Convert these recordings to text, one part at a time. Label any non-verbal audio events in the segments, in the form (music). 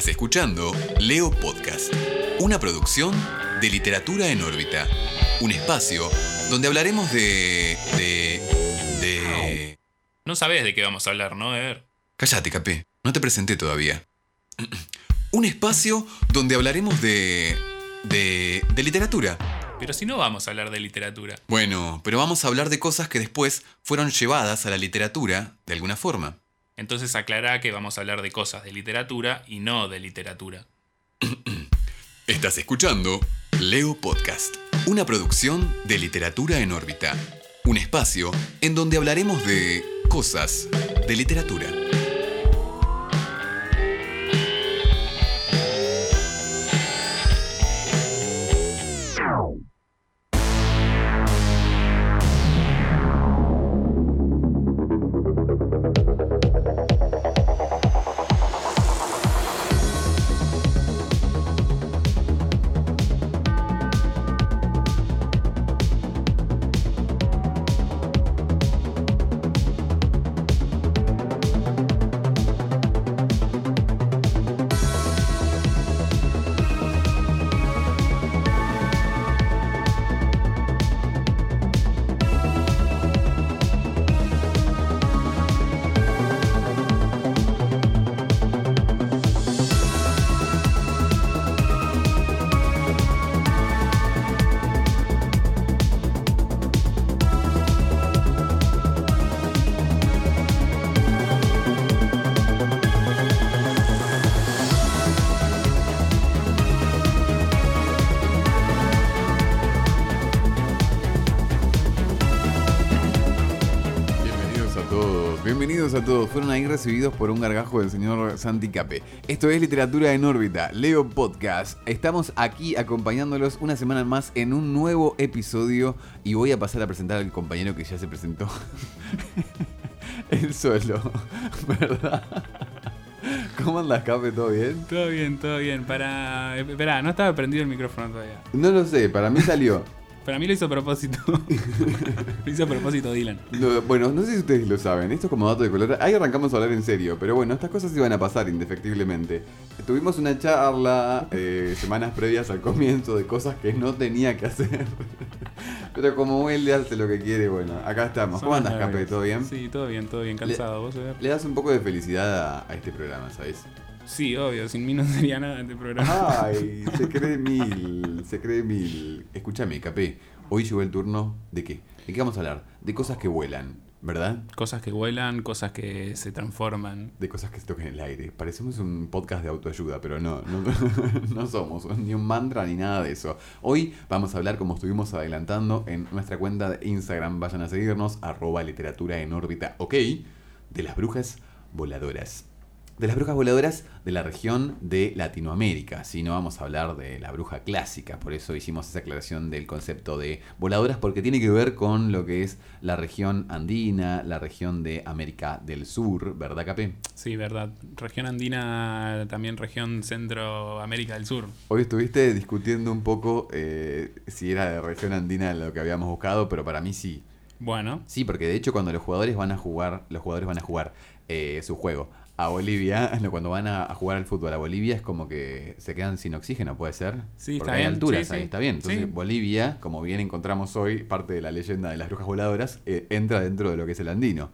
Estás escuchando Leo Podcast, una producción de literatura en órbita. Un espacio donde hablaremos de. de. de. No sabes de qué vamos a hablar, ¿no, Ever? Cállate, Capé, no te presenté todavía. (clears throat) Un espacio donde hablaremos de. de. de literatura. Pero si no vamos a hablar de literatura. Bueno, pero vamos a hablar de cosas que después fueron llevadas a la literatura de alguna forma. Entonces aclara que vamos a hablar de cosas de literatura y no de literatura. (clears throat) Estás escuchando Leo Podcast, una producción de literatura en órbita. Un espacio en donde hablaremos de cosas de literatura. Bienvenidos a todos. Fueron ahí recibidos por un gargajo del señor Santi Cape. Esto es Literatura en órbita, Leo Podcast. Estamos aquí acompañándolos una semana más en un nuevo episodio y voy a pasar a presentar al compañero que ya se presentó. (laughs) Él solo, (laughs) ¿verdad? ¿Cómo andas, Cape? ¿Todo bien? Todo bien, todo bien. Para. Espera, no estaba prendido el micrófono todavía. No lo sé, para mí salió. Para mí lo hizo a propósito. (laughs) lo hizo a propósito Dylan. No, bueno, no sé si ustedes lo saben, esto es como dato de color. Ahí arrancamos a hablar en serio, pero bueno, estas cosas iban a pasar indefectiblemente. Tuvimos una charla eh, semanas previas al comienzo de cosas que no tenía que hacer. (laughs) pero como él le hace lo que quiere, bueno, acá estamos. ¿Cómo andas. Cape? ¿Todo bien? Sí, todo bien, todo bien. Cansado, ¿vos, Ever? Le das un poco de felicidad a, a este programa, ¿sabes? Sí, obvio. Sin mí no (laughs) sería nada este programa. Ay, se cree mil, se cree mil. Escúchame, Capé, hoy llegó el turno de qué? ¿De qué vamos a hablar? De cosas que vuelan, ¿verdad? Cosas que vuelan, cosas que se transforman. de cosas que se tocan en el aire. Parecemos un podcast de autoayuda, pero no, no, (laughs) no somos ni un mantra ni nada de eso. Hoy vamos a hablar, como estuvimos adelantando, en nuestra cuenta de Instagram. Vayan a seguirnos, arroba literatura en órbita, ok, de las brujas voladoras. De las brujas voladoras de la región de Latinoamérica. Si no vamos a hablar de la bruja clásica, por eso hicimos esa aclaración del concepto de voladoras, porque tiene que ver con lo que es la región andina, la región de América del Sur, ¿verdad, Capé? Sí, verdad. Región andina, también región Centroamérica del Sur. Hoy estuviste discutiendo un poco eh, si era de región andina lo que habíamos buscado, pero para mí sí. Bueno, Sí, porque de hecho cuando los jugadores van a jugar, los jugadores van a jugar eh, su juego a Bolivia, (laughs) cuando van a, a jugar al fútbol a Bolivia es como que se quedan sin oxígeno, ¿puede ser? Sí, Porque está hay bien, alturas sí, ahí, sí. está bien. Entonces Sí. Bolivia, como bien encontramos hoy, parte de la leyenda de las brujas voladoras, eh, entra dentro de lo que es el andino.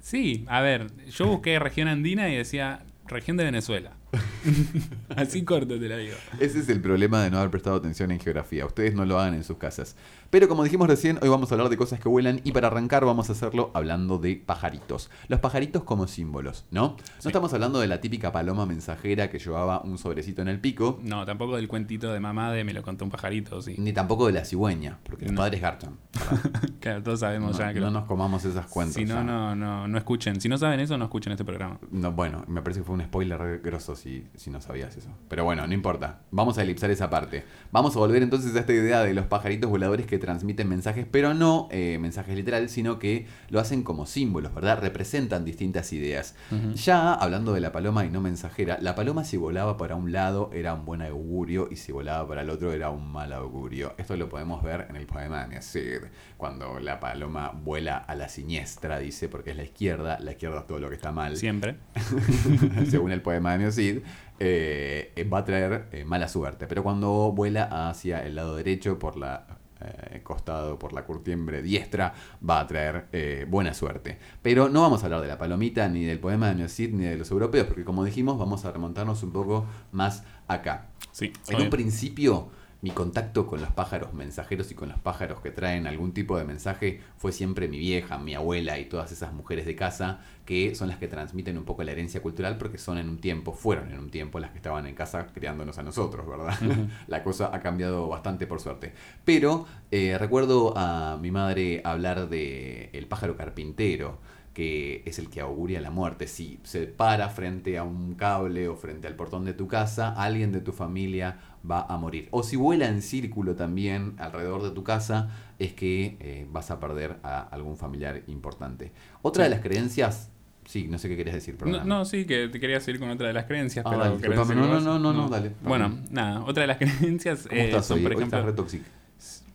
Sí, a ver, yo busqué región andina y decía región de Venezuela. (laughs) Así corto te la digo. Ese es el problema de no haber prestado atención en geografía. Ustedes no lo hagan en sus casas. Pero como dijimos recién, hoy vamos a hablar de cosas que vuelan y para arrancar vamos a hacerlo hablando de pajaritos. Los pajaritos como símbolos, ¿no? No Sí. estamos hablando de la típica paloma mensajera que llevaba un sobrecito en el pico, No, tampoco del cuentito de mamá de me lo contó un pajarito, sí. ni tampoco de la cigüeña, porque los No. padres garchan. (laughs) Claro, todos sabemos No, ya que no nos comamos esas cuentas. Si no, ya. no, no, no escuchen. Si no saben eso, no escuchen este programa. No, bueno, me parece que fue un spoiler grosso si, si no sabías eso. Pero bueno, no importa. Vamos a elipsar esa parte. Vamos a volver entonces a esta idea de los pajaritos voladores que transmiten mensajes, pero no eh, mensajes literales, sino que lo hacen como símbolos, ¿verdad? Representan distintas ideas. Ya hablando de la paloma y no mensajera, la paloma si volaba para un lado era un buen augurio y si volaba para el otro era un mal augurio. Esto lo podemos ver en el poema de Miacid, cuando la paloma vuela a la siniestra, dice, porque es la izquierda, la izquierda es todo lo que está mal Siempre. (laughs) según el poema de Miocid. Cid, eh, va a traer eh, mala suerte. Pero cuando vuela hacia el lado derecho por la eh, costado por la curtiembre diestra va a traer buena suerte. Pero no vamos a hablar de la palomita, ni del poema de Neocid, ni de los europeos, porque como dijimos, vamos a remontarnos un poco más acá. Sí, En un principio, mi contacto con los pájaros mensajeros y con los pájaros que traen algún tipo de mensaje fue siempre mi vieja, mi abuela y todas esas mujeres de casa que son las que transmiten un poco la herencia cultural porque son en un tiempo, fueron en un tiempo las que estaban en casa criándonos a nosotros, ¿verdad? (laughs) la cosa ha cambiado bastante por suerte. Pero eh, recuerdo a mi madre hablar de el pájaro carpintero que es el que auguria la muerte. Si se para frente a un cable o frente al portón de tu casa, alguien de tu familia va a morir. O si vuela en círculo también alrededor de tu casa, es que eh, vas a perder a algún familiar importante. Otra de las creencias... Sí, no sé qué querías decir, no, no, sí, que te quería seguir con otra de las creencias. Ah, pero dale, ¿querés disculpame. decir no, no, no, no, no, dale. Bueno, nada, otra de las (laughs) creencias ¿Cómo eh, estás son, hoy? por Hoy ejemplo. estás re tóxico.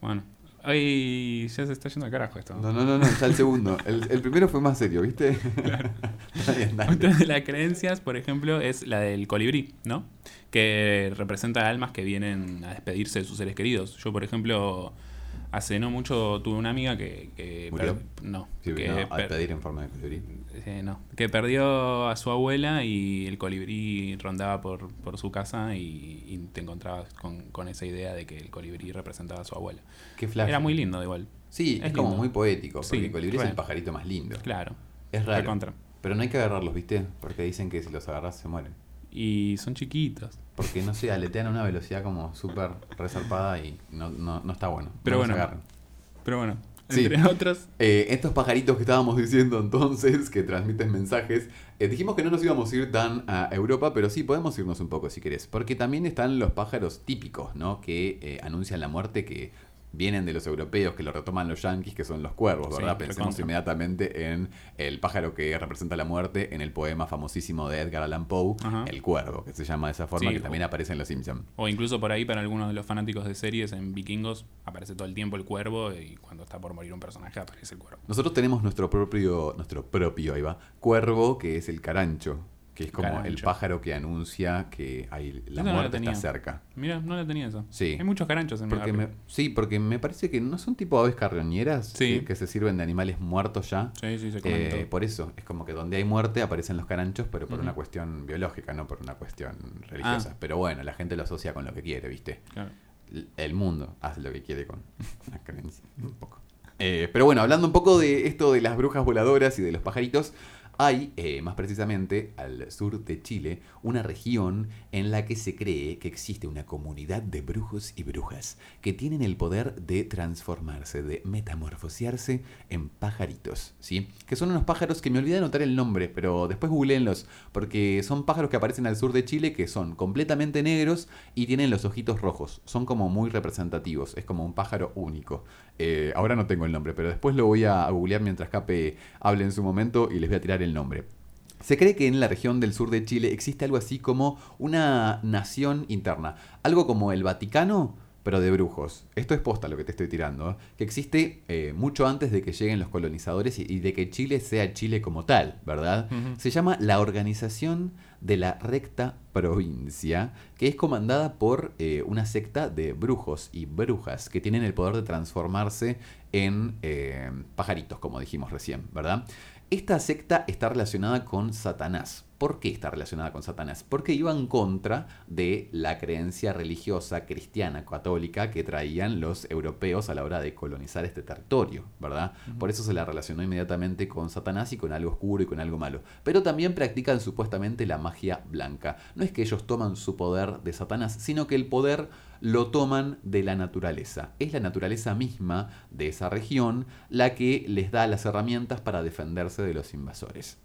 Bueno, hoy ya se está yendo al carajo esto. No, no, no, no, ya el segundo. El, el primero fue más serio, ¿viste? (laughs) Dale. Otra de las creencias, por ejemplo, es la del colibrí, ¿no? Que representa almas que vienen a despedirse de sus seres queridos. Yo, por ejemplo, hace no mucho tuve una amiga que... que ¿Murió? no, Sí, que vino a per- pedir en forma de colibrí. eh, no, que perdió a su abuela y el colibrí rondaba por, por su casa y, y te encontrabas con, con esa idea de que el colibrí representaba a su abuela. Qué flash. Era muy lindo igual, Sí, es, Es como muy poético, porque Sí, el colibrí es el pajarito más lindo. claro. Es raro. Pero no hay que agarrarlos, ¿viste? Porque dicen que si los agarras se mueren. Y son chiquitos. Porque, no sé, aletean a una velocidad como súper resarpada y no, no, no está bueno. Pero No bueno. Pero bueno, Sí. entre otros, (laughs) Eh, estos pajaritos que estábamos diciendo entonces, que transmiten mensajes, eh, dijimos que no nos íbamos a ir tan a Europa, pero sí podemos irnos un poco si querés. Porque también están los pájaros típicos, ¿no? Que eh, anuncian la muerte, que vienen de los europeos, que lo retoman los yanquis, que son los cuervos, Sí, ¿verdad? Pensemos recontra. inmediatamente en el pájaro que representa la muerte en el poema famosísimo de Edgar Allan Poe, Ajá. El Cuervo, que se llama de esa forma, Sí, que también aparece en Los Simpsons. o incluso por ahí para algunos de los fanáticos de series en Vikingos, aparece todo el tiempo el cuervo y cuando está por morir un personaje aparece el cuervo. Nosotros tenemos nuestro propio, nuestro propio, ahí va, cuervo, que es el carancho, que es como el pájaro que anuncia que hay, la muerte está cerca. Mira, no la tenía eso. Sí. Hay muchos caranchos en Porque me, sí, porque me parece que no son tipo aves carroñeras Sí. que, que se sirven de animales muertos ya. Sí, sí, se Eh, por eso, es como que donde hay muerte aparecen los caranchos, pero por una cuestión biológica, no por una cuestión religiosa. Ah. Pero bueno, la gente lo asocia con lo que quiere, ¿viste? Claro. El mundo hace lo que quiere con (laughs) las creencias. Un poco. Eh, pero bueno, hablando un poco de esto de las brujas voladoras y de los pajaritos, hay, eh, más precisamente al sur de Chile, una región en la que se cree que existe una comunidad de brujos y brujas que tienen el poder de transformarse, de metamorfosearse en pajaritos, ¿sí? Que son unos pájaros que me olvidé de anotar el nombre, pero después googleenlos, porque son pájaros que aparecen al sur de Chile que son completamente negros y tienen los ojitos rojos. Son como muy representativos, es como un pájaro único. Eh, ahora no tengo el nombre, pero después lo voy a googlear mientras Cape hable en su momento y les voy a tirar el nombre. Se cree que en la región del sur de Chile existe algo así como una nación interna, algo como el Vaticano, pero de brujos. Esto es posta lo que te estoy tirando, ¿eh? que existe eh, mucho antes de que lleguen los colonizadores y, y de que Chile sea Chile como tal, ¿verdad? Se llama la Organización de la Recta Provincia, que es comandada por eh, una secta de brujos y brujas que tienen el poder de transformarse en eh, pajaritos, como dijimos recién, ¿verdad? Esta secta está relacionada con Satanás. ¿Por qué está relacionada con Satanás? Porque iba en contra de la creencia religiosa cristiana católica que traían los europeos a la hora de colonizar este territorio, ¿verdad? Por eso se la relacionó inmediatamente con Satanás y con algo oscuro y con algo malo. Pero también practican supuestamente la magia blanca. No es que ellos toman su poder de Satanás, sino que el poder lo toman de la naturaleza. Es la naturaleza misma de esa región la que les da las herramientas para defenderse de los invasores.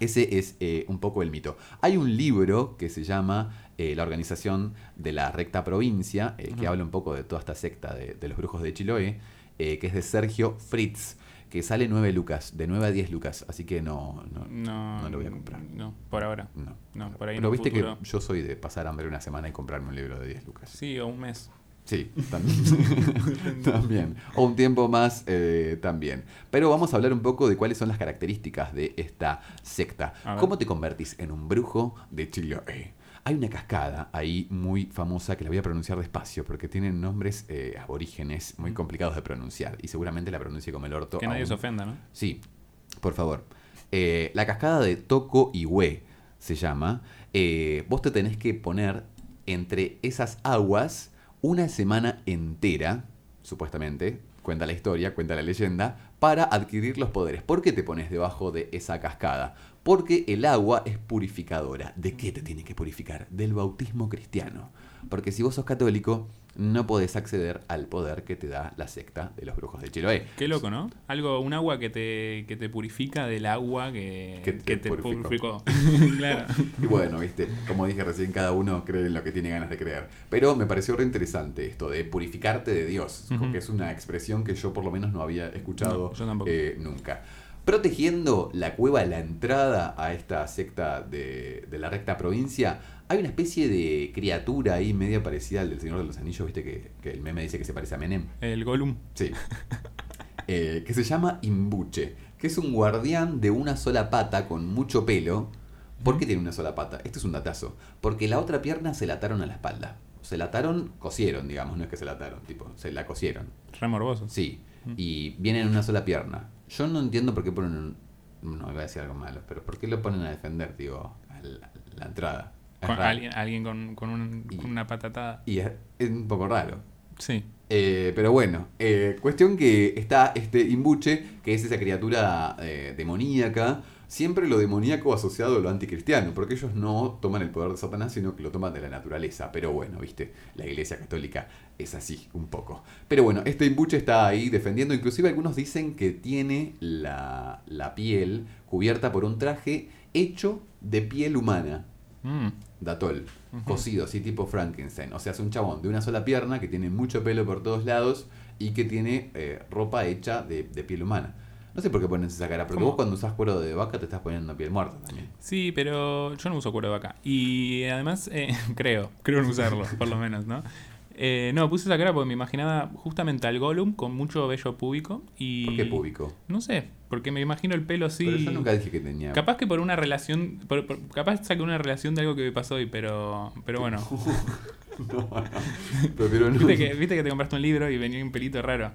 Ese es eh, un poco el mito. Hay un libro que se llama eh, La Organización de la Recta Provincia, eh, que habla un poco de toda esta secta de, de los brujos de Chiloé, eh, que es de Sergio Fritz, que sale 9 lucas, de 9 a 10 lucas, así que no, no, No, no lo voy a comprar. No, por ahora. no. No, por ahí Pero viste futuro. que yo soy de pasar hambre una semana y comprarme un libro de 10 lucas. Sí, o un mes. Sí, también. (laughs) también. O un tiempo más eh, también. Pero vamos a hablar un poco de cuáles son las características de esta secta. ¿Cómo te convertís en un brujo de Chiloé? Hay una cascada ahí muy famosa que la voy a pronunciar despacio porque tienen nombres eh, aborígenes muy complicados de pronunciar y seguramente la pronuncie como el orto. Que nadie aún. se ofenda, ¿no? Sí, por favor. Eh, la cascada de Toco y Hue se llama. Eh, vos te tenés que poner entre esas aguas una semana entera, supuestamente, cuenta la historia, cuenta la leyenda, para adquirir los poderes. ¿Por qué te pones debajo de esa cascada? Porque el agua es purificadora. ¿De qué te tiene que purificar? Del bautismo cristiano. Porque si vos sos católico, no podés acceder al poder que te da la secta de los brujos de Chiloé. Qué loco, ¿no? Algo, un agua que te, que te purifica del agua que, Que te te purificó. purificó. (laughs) claro. Y bueno, viste, como dije recién, cada uno cree en lo que tiene ganas de creer. Pero me pareció re interesante esto de purificarte de Dios, Ujú. porque es una expresión que yo por lo menos no había escuchado No, yo tampoco. eh, nunca. Protegiendo la cueva, la entrada a esta secta de, de la recta provincia, hay una especie de criatura ahí media parecida al del Señor de los Anillos, viste que, que el meme dice que se parece a Menem. El Gollum. Sí. (laughs) Eh, que se llama Imbuche, que es un guardián de una sola pata con mucho pelo. ¿Por qué tiene una sola pata? Esto es un datazo. Porque la otra pierna se la ataron a la espalda. Se la ataron, cosieron, digamos, no es que se la ataron, tipo, se la cosieron. Re morboso. Sí. Y viene en una sola pierna. Yo no entiendo por qué ponen un... No, iba a decir algo malo, pero ¿por qué lo ponen a defender, digo, a la, la entrada? Con- alguien alguien con, con, un- Y- con una patatada. Y es, es un poco raro. Sí. Eh, pero bueno, eh, cuestión que está este imbuche, que es esa criatura eh, demoníaca, siempre lo demoníaco asociado a lo anticristiano, porque ellos no toman el poder de Satanás, sino que lo toman de la naturaleza. Pero bueno, viste, la iglesia católica es así, un poco. Pero bueno, este imbuche está ahí defendiendo, inclusive algunos dicen que tiene la, la piel cubierta por un traje hecho de piel humana. Mm. Datol, Ujú. cosido, así tipo Frankenstein. O sea, es un chabón de una sola pierna que tiene mucho pelo por todos lados y que tiene eh, ropa hecha de, de piel humana. No sé por qué ponen esa cara, porque ¿Cómo? vos cuando usás cuero de vaca te estás poniendo piel muerta también. Sí, pero yo no uso cuero de vaca. Y además, eh, (laughs) creo, creo en usarlo, por lo menos, ¿no? Eh, no, puse esa cara porque me imaginaba justamente al Gollum con mucho vello púbico y... ¿Por qué público? No sé, porque me imagino el pelo así... Pero yo nunca dije que tenía. Capaz que por una relación... por- por- capaz saqué una relación de algo que me pasó hoy, pero, pero bueno. (laughs) no, no. Prefiero no. ¿Viste que, viste que te compraste un libro y venía un pelito raro.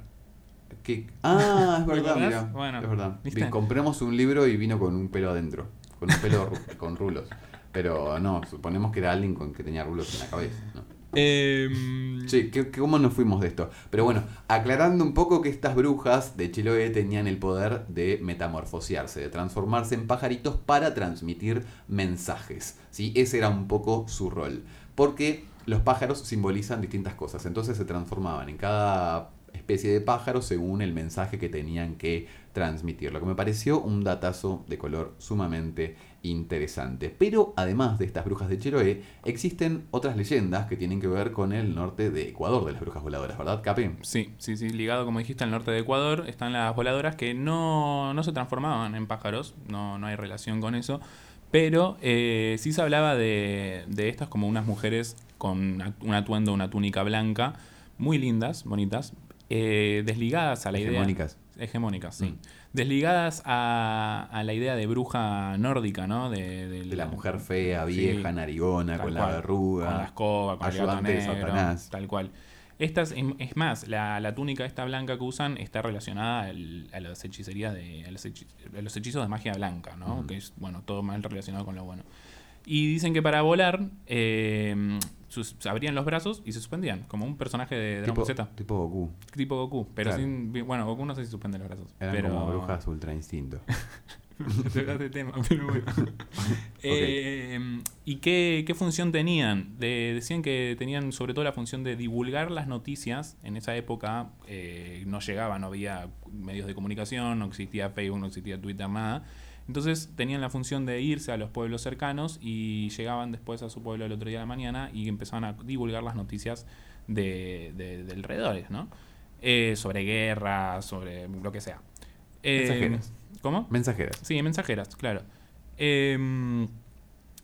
¿Qué? Ah, es ¿Te verdad, mira. Bueno, es verdad. Vi- Compramos un libro y vino con un pelo adentro. Con un pelo con rulos. Pero no, suponemos que era alguien con que tenía rulos en la cabeza. ¿no? Em, Sí, ¿qué- qué- ¿cómo nos fuimos de esto? Pero bueno, aclarando un poco que estas brujas de Chiloé tenían el poder de metamorfosearse, de transformarse en pajaritos para transmitir mensajes. ¿sí? Ese era un poco su rol. Porque los pájaros simbolizan distintas cosas, entonces se transformaban en cada especie de pájaro según el mensaje que tenían que transmitir. Lo que me pareció un datazo de color sumamente interesante. Pero además de estas brujas de Chiloé, existen otras leyendas que tienen que ver con el norte de Ecuador de las brujas voladoras, ¿verdad, Capi? Sí, sí, sí, ligado como dijiste al norte de Ecuador, están las voladoras que no, no se transformaban en pájaros, no, no hay relación con eso, pero eh, sí se hablaba de, de estas como unas mujeres con un atuendo, una túnica blanca, muy lindas, bonitas, eh, desligadas a la idea... Hegemónicas. Sí. Mm. Desligadas a, a la idea de bruja nórdica, ¿no? De, la mujer fea, Sí. vieja, narigona, con cual, la verruga. Con la escoba, con el ayudante de Satanás. tal cual. Estas, es más, la, la túnica esta blanca que usan está relacionada al- a las hechicerías de. a los, hechi- a los hechizos de magia blanca, ¿no? Ujú. Que es, bueno, todo mal relacionado con lo bueno. Y dicen que para volar, eh, sus- se abrían los brazos y se suspendían, como un personaje de Dragon Ball Z, tipo Goku. tipo Goku. Pero Claro. sin. Bueno, Goku no sé si suspende los brazos. Eran pero... como brujas ultra instinto. (laughs) Tocaste tema, pero bueno. (laughs) Eh, ¿Y qué, qué función tenían? De- decían que tenían sobre todo la función de divulgar las noticias. En esa época eh, no llegaba, no había medios de comunicación, no existía Facebook, no existía Twitter, nada. Entonces tenían la función de irse a los pueblos cercanos y llegaban después a su pueblo el otro día de la mañana y empezaban a divulgar las noticias de, de, de alrededores, ¿no? Eh, sobre guerra, sobre lo que sea. Eh, Mensajeras. ¿Cómo? Mensajeras. Sí, mensajeras, claro. Em,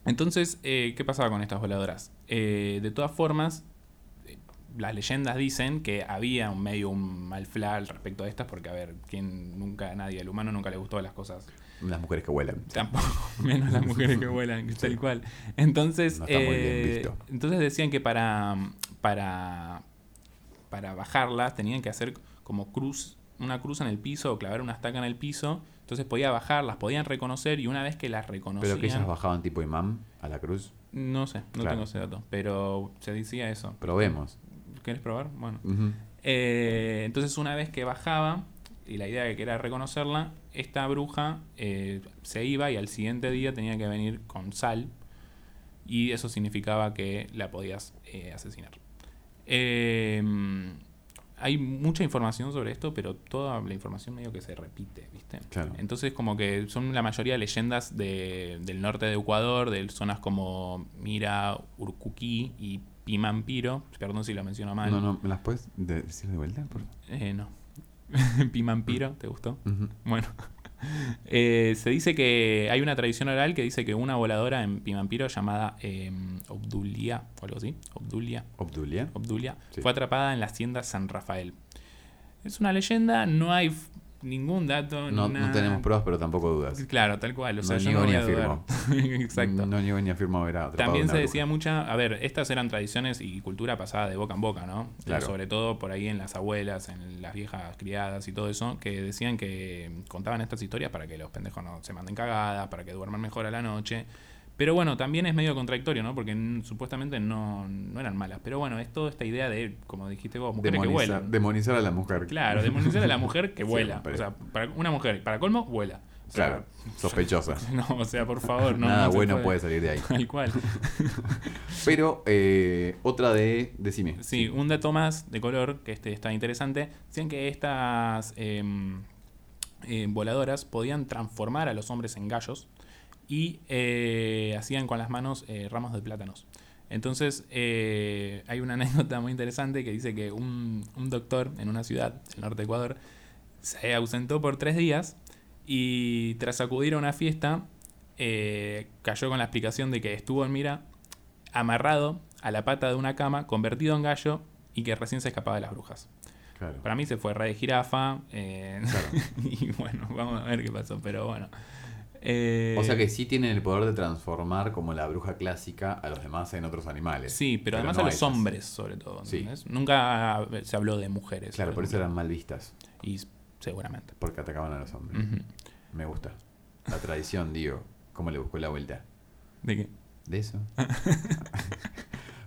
entonces, eh, ¿qué pasaba con estas voladoras? Eh, de todas formas, eh, las leyendas dicen que había un medio un mal respecto a estas, porque a ver, quien nunca, nadie, el humano nunca le gustó las cosas. Las mujeres que vuelan. (laughs) Tampoco, menos las mujeres que vuelan, (laughs) tal cual. Entonces, No está muy bien eh, entonces decían que para, para, para bajarlas tenían que hacer como cruz, una cruz en el piso o clavar una estaca en el piso. Entonces podía bajarlas, podían reconocer y una vez que las reconocían... Pero que ellas bajaban tipo imán a la cruz. No sé, no Claro. tengo ese dato, pero se decía eso. Probemos. ¿Quieres probar? Bueno. Eh, entonces una vez que bajaba, y la idea que era reconocerla, esta bruja eh, se iba y al siguiente día tenía que venir con sal, y eso significaba que la podías eh, asesinar. Eh, hay mucha información sobre esto, pero toda la información medio que se repite, ¿viste? Claro. Entonces como que son la mayoría leyendas de- del norte de Ecuador, de zonas como Mira, Urcuquí y Pimampiro. Perdón si lo menciono mal. No, no, ¿me las puedes de- decir de vuelta? Por? Eh, no. (laughs) Pimampiro, ¿te gustó? Bueno. (laughs) Eh, se dice que hay una tradición oral que dice que una voladora en Pimampiro llamada eh, Obdulia o algo así, Obdulia, Obdulia. Obdulia, Sí. fue atrapada en la hacienda San Rafael. Es una leyenda, no hay ningún dato. No, nada. no tenemos pruebas, pero tampoco dudas. Claro, tal cual. O sea, No yo ni afirmo. (laughs) Exacto. No niego ni afirmo haber También se decía mucha, a ver, estas eran tradiciones y cultura pasada de boca en boca, ¿no? Claro. Sobre todo por ahí en las abuelas, en las viejas criadas y todo eso, que decían que contaban estas historias para que los pendejos no se manden cagadas, para que duerman mejor a la noche. Pero bueno, también es medio contradictorio, ¿no? Porque supuestamente no, no eran malas. Pero bueno, es toda esta idea de, como dijiste vos, mujeres que Demonizar, vuelan. demonizar a la mujer. Claro, demonizar a la mujer que (laughs) vuela. O sea, para una mujer, para colmo, vuela. O sea, Claro, sospechosa. (laughs) No, o sea, por favor, no. Nada no bueno puede salir de ahí. (laughs) Tal cual. Pero eh, otra de. Decime. Sí, un dato más de color que este está interesante. Decían que estas eh, eh, voladoras podían transformar a los hombres en gallos y eh, hacían con las manos eh, ramos de plátanos. Entonces, eh, hay una (laughs) anécdota muy interesante que dice que un, un doctor en una ciudad del norte de Ecuador se ausentó por tres días y tras acudir a una fiesta eh, cayó con la explicación de que estuvo en mira amarrado a la pata de una cama, convertido en gallo y que recién se escapaba de las brujas. Claro. Para mí se fue re de jirafa eh, Claro. (laughs) y bueno, vamos a ver qué pasó, pero bueno. Eh, O sea que sí tienen el poder de transformar como la bruja clásica a los demás en otros animales. Sí, pero, además no a los hombres sobre todo. Sí. Nunca se habló de mujeres. Claro, por eso eran mal vistas. Y seguramente. Porque atacaban a los hombres. Me gusta. La tradición, (laughs) digo. ¿Cómo le buscó la vuelta? ¿De qué? ¿De eso? (laughs)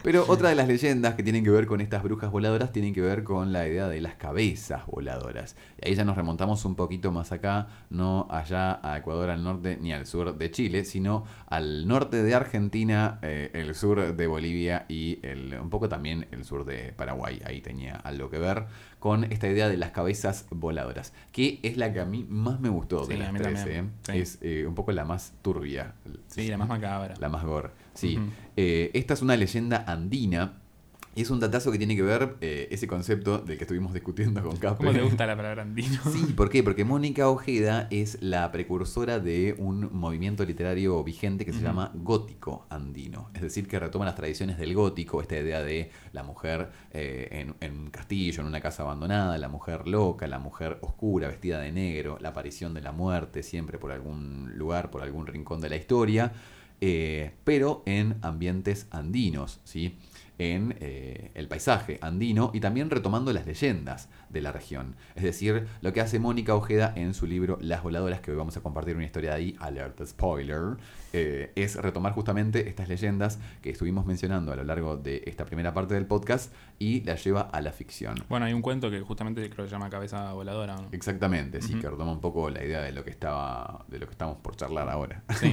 Pero otra de las leyendas que tienen que ver con estas brujas voladoras tienen que ver con la idea de las cabezas voladoras. Y ahí ya nos remontamos un poquito más acá, no allá a Ecuador al norte ni al sur de Chile, sino al norte de Argentina, eh, el sur de Bolivia y el, un poco también el sur de Paraguay. Ahí tenía algo que ver con esta idea de las cabezas voladoras, que es la que a mí más me gustó de Sí, a las tres. ¿eh? Sí. Es eh, un poco la más turbia. Sí, la más macabra. La más gore. Sí. Eh, esta es una leyenda andina. Y es un datazo que tiene que ver eh, ese concepto del que estuvimos discutiendo con Casper. ¿Cómo te gusta la palabra andino? Sí, ¿por qué? Porque Mónica Ojeda es la precursora de un movimiento literario vigente que se llama gótico andino. Es decir, que retoma las tradiciones del gótico, esta idea de la mujer eh, en, en un castillo, en una casa abandonada, la mujer loca, la mujer oscura, vestida de negro, la aparición de la muerte siempre por algún lugar, por algún rincón de la historia, eh, pero en ambientes andinos, ¿sí? en eh, el paisaje andino y también retomando las leyendas de la región. Es decir, lo que hace Mónica Ojeda en su libro Las Voladoras, que hoy vamos a compartir una historia de ahí, alerta spoiler, eh, es retomar justamente estas leyendas que estuvimos mencionando a lo largo de esta primera parte del podcast y las lleva a la ficción. Bueno, hay un cuento que justamente creo que se llama Cabeza Voladora. ¿no? Exactamente, sí, que retoma un poco la idea de lo que estaba, de lo que estamos por charlar ahora. Sí.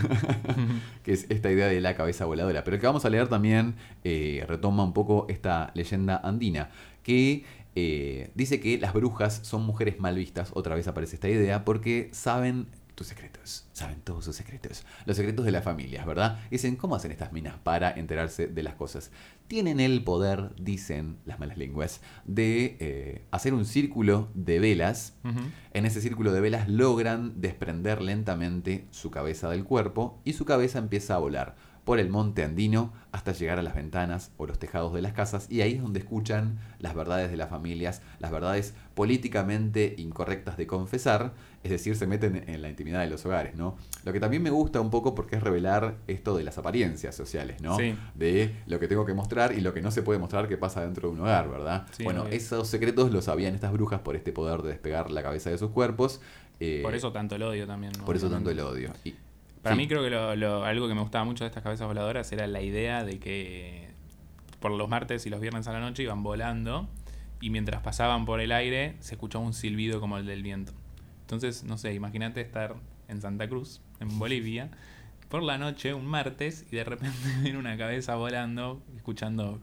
(laughs) que es esta idea de la cabeza voladora. Pero el que vamos a leer también eh, retoma un poco esta leyenda andina, que eh, dice que las brujas son mujeres mal vistas, otra vez aparece esta idea, porque saben tus secretos, saben todos sus secretos, los secretos de las familias, ¿verdad? Dicen, ¿cómo hacen estas minas para enterarse de las cosas? Tienen el poder, dicen las malas lenguas, de eh, hacer un círculo de velas. En ese círculo de velas logran desprender lentamente su cabeza del cuerpo y su cabeza empieza a volar por el monte andino hasta llegar a las ventanas o los tejados de las casas y ahí es donde escuchan las verdades de las familias, las verdades políticamente incorrectas de confesar, es decir, se meten en la intimidad de los hogares, ¿no? Lo que también me gusta un poco porque es revelar esto de las apariencias sociales, ¿no? Sí. De lo que tengo que mostrar y lo que no se puede mostrar que pasa dentro de un hogar, ¿verdad? Sí, bueno, esos secretos los sabían estas brujas por este poder de despegar la cabeza de sus cuerpos. eh, Por eso tanto el odio también. ¿no? por eso tanto el odio. Y- Para sí. mí creo que lo- lo- algo que me gustaba mucho de estas cabezas voladoras era la idea de que por los martes y los viernes a la noche iban volando y mientras pasaban por el aire se escuchaba un silbido como el del viento. Entonces, no sé, imagínate estar en Santa Cruz, en Bolivia, por la noche, un martes, y de repente (laughs) ver una cabeza volando, escuchando...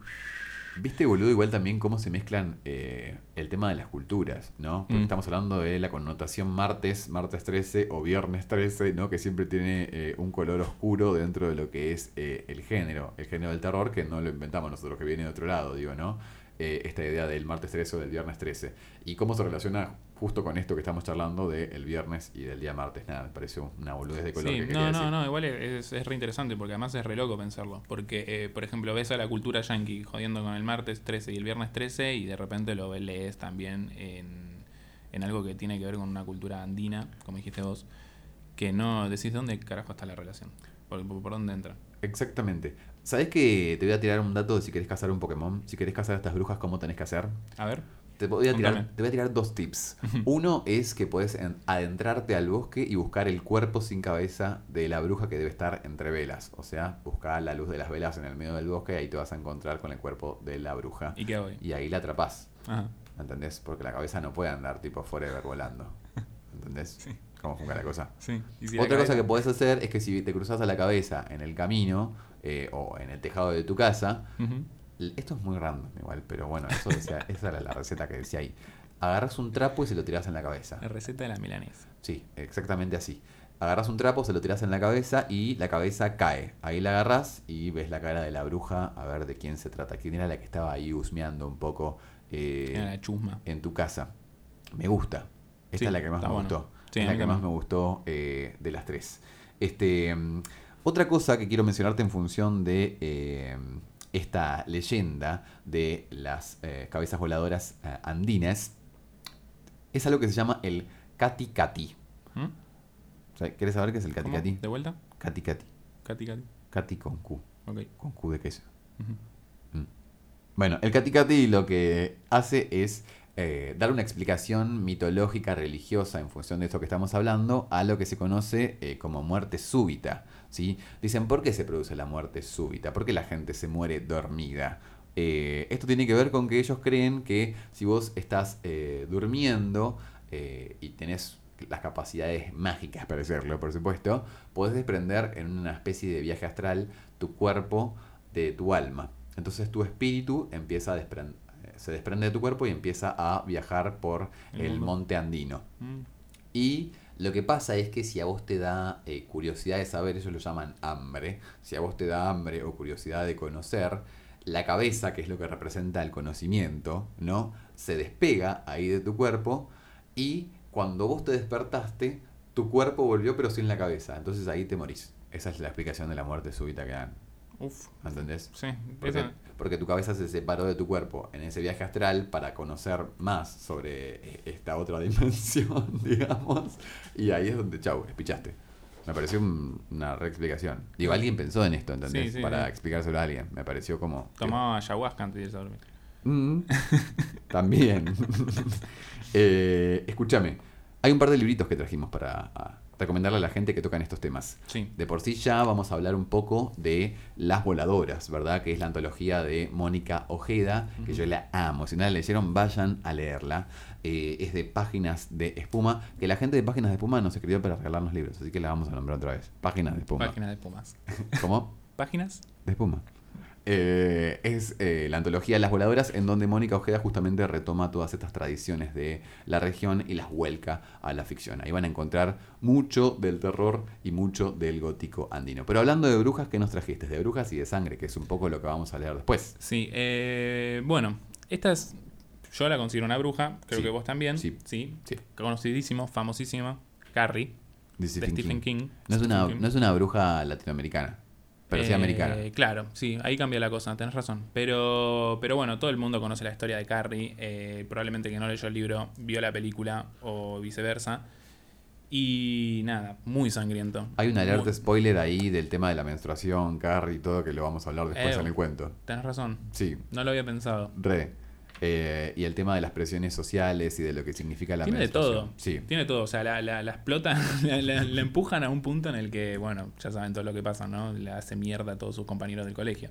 Viste, boludo, igual también cómo se mezclan eh, el tema de las culturas, ¿no? Porque Mm. estamos hablando de la connotación martes, martes 13 o viernes 13, ¿no? Que siempre tiene eh, un color oscuro dentro de lo que es eh, el género, el género del terror, que no lo inventamos nosotros, que viene de otro lado, digo, ¿no? Eh, esta idea del martes 13 o del viernes 13. Y cómo se relaciona justo con esto que estamos charlando del viernes y del día martes. Nada, me pareció una boludez de color Sí, que quería no, decir. no, no, igual es, es re interesante porque además es re loco pensarlo. Porque, eh, por ejemplo, ves a la cultura yankee jodiendo con el martes 13 y el viernes 13 y de repente lo lees también en, en algo que tiene que ver con una cultura andina, como dijiste vos, que no decís dónde carajo está la relación, por, por dónde entra. Exactamente. ¿Sabés que te voy a tirar un dato de si querés cazar un Pokémon? Si querés cazar a estas brujas, ¿cómo tenés que hacer? A ver, Te voy a tirar, Contame. te voy a tirar dos tips. Uno es que puedes en- adentrarte al bosque y buscar el cuerpo sin cabeza de la bruja que debe estar entre velas. O sea, buscar la luz de las velas en el medio del bosque y ahí te vas a encontrar con el cuerpo de la bruja. ¿y qué voy? Y ahí la atrapás. Ajá. ¿Entendés? Porque la cabeza no puede andar tipo forever volando. ¿Entendés? (laughs) Sí. ¿Cómo funciona la cosa? Sí. ¿Y si la Otra cosa que podés hacer es que si te cruzas a la cabeza en el camino eh, o en el tejado de tu casa, Esto es muy random igual, pero bueno, eso decía- (laughs) esa era la receta que decía ahí. Agarras un trapo y se lo tirás en la cabeza. La receta de la milanesa. Sí, exactamente así. Agarras un trapo, se lo tirás en la cabeza y la cabeza cae. Ahí la agarras y ves la cara de la bruja, a ver de quién se trata. ¿Quién era la que estaba ahí husmeando un poco eh, la chusma. en tu casa? Me gusta. Esta Sí, es la que más me bueno. gustó. Sí, es la que más me gustó eh, de las tres. Este, mm, otra cosa que quiero mencionarte en función de eh, esta leyenda de las eh, cabezas voladoras eh, andinas es algo que se llama el Cati Cati. ¿Mm? O sea, ¿Quieres saber qué es el Cati. Cati? ¿De vuelta? Cati Cati. Cati, cati. Cati con Q. Ok. Con Q de queso. Mm. Bueno, el Cati Cati lo que hace es eh, dar una explicación mitológica, religiosa, en función de esto que estamos hablando, a lo que se conoce eh, como muerte súbita. ¿sí? Dicen, ¿por qué se produce la muerte súbita? ¿Por qué la gente se muere dormida? Eh, esto tiene que ver con que ellos creen que si vos estás durmiendo y tenés las capacidades mágicas para hacerlo, por supuesto, podés desprender en una especie de viaje astral tu cuerpo de tu alma. Entonces tu espíritu empieza a desprend- eh, se desprende de tu cuerpo y empieza a viajar por El monte andino. Mm. Y lo que pasa es que si a vos te da eh, curiosidad de saber, ellos lo llaman hambre, si a vos te da hambre o curiosidad de conocer, la cabeza, que es lo que representa el conocimiento, ¿no? Se despega ahí de tu cuerpo y cuando vos te despertaste, tu cuerpo volvió pero sin la cabeza. Entonces ahí te morís. Esa es la explicación de la muerte súbita que dan. Uf. ¿Entendés? Sí. Porque, Esa- porque tu cabeza se separó de tu cuerpo en ese viaje astral para conocer más sobre eh, esta otra (laughs) dimensión, (laughs) digamos. Y ahí es donde, chau, espichaste. Me pareció un- una reexplicación. Digo, alguien pensó en esto, ¿entendés? Sí, sí, para sí. explicárselo a alguien. Me pareció como... Tomaba ayahuasca antes de irse a dormir. Mm, (laughs) también. Eh, escúchame, hay un par de libritos que trajimos para a, recomendarle a la gente que tocan estos temas. Sí. De por sí ya vamos a hablar un poco de Las Voladoras, ¿verdad? Que es la antología de Mónica Ojeda, que yo la amo. Si no la leyeron, vayan a leerla. Eh, es de Páginas de Espuma, que la gente de Páginas de Espuma nos escribió para regalarnos libros, así que la vamos a nombrar otra vez. Páginas de Espuma. Páginas de Pumas. (laughs) ¿Cómo? ¿Páginas? De espuma. Eh, es eh, la antología Las Voladoras, en donde Mónica Ojeda justamente retoma todas estas tradiciones de la región y las vuelca a la ficción. Ahí van a encontrar mucho del terror y mucho del gótico andino. Pero hablando de brujas, ¿qué nos trajiste? De brujas y de sangre, que es un poco lo que vamos a leer después. Sí. eh, bueno, esta es. Yo la considero una bruja. Creo Sí. que vos también. Sí. Sí. Sí. Conocidísimo, famosísimo. Carrie. De de Stephen King. No es, una, King. no es una bruja latinoamericana. Pero sí Eh, americana. Claro, sí, ahí cambia la cosa, tenés razón. Pero, pero bueno, todo el mundo conoce la historia de Carrie. eh, probablemente que no leyó el libro, vio la película o viceversa. Y nada, muy sangriento. Hay una alerta Muy- spoiler ahí del tema de la menstruación, Carrie y todo, que lo vamos a hablar después Eh, en el cuento. Tenés razón, Sí, no lo había pensado. re. Eh, y el tema de las presiones sociales y de lo que significa la Tiene de todo. Sí. Tiene todo. O sea, la, la, la explotan, (laughs) la, la- la empujan a un punto en el que, bueno, ya saben todo lo que pasa, ¿no? Le hace mierda a todos sus compañeros del colegio.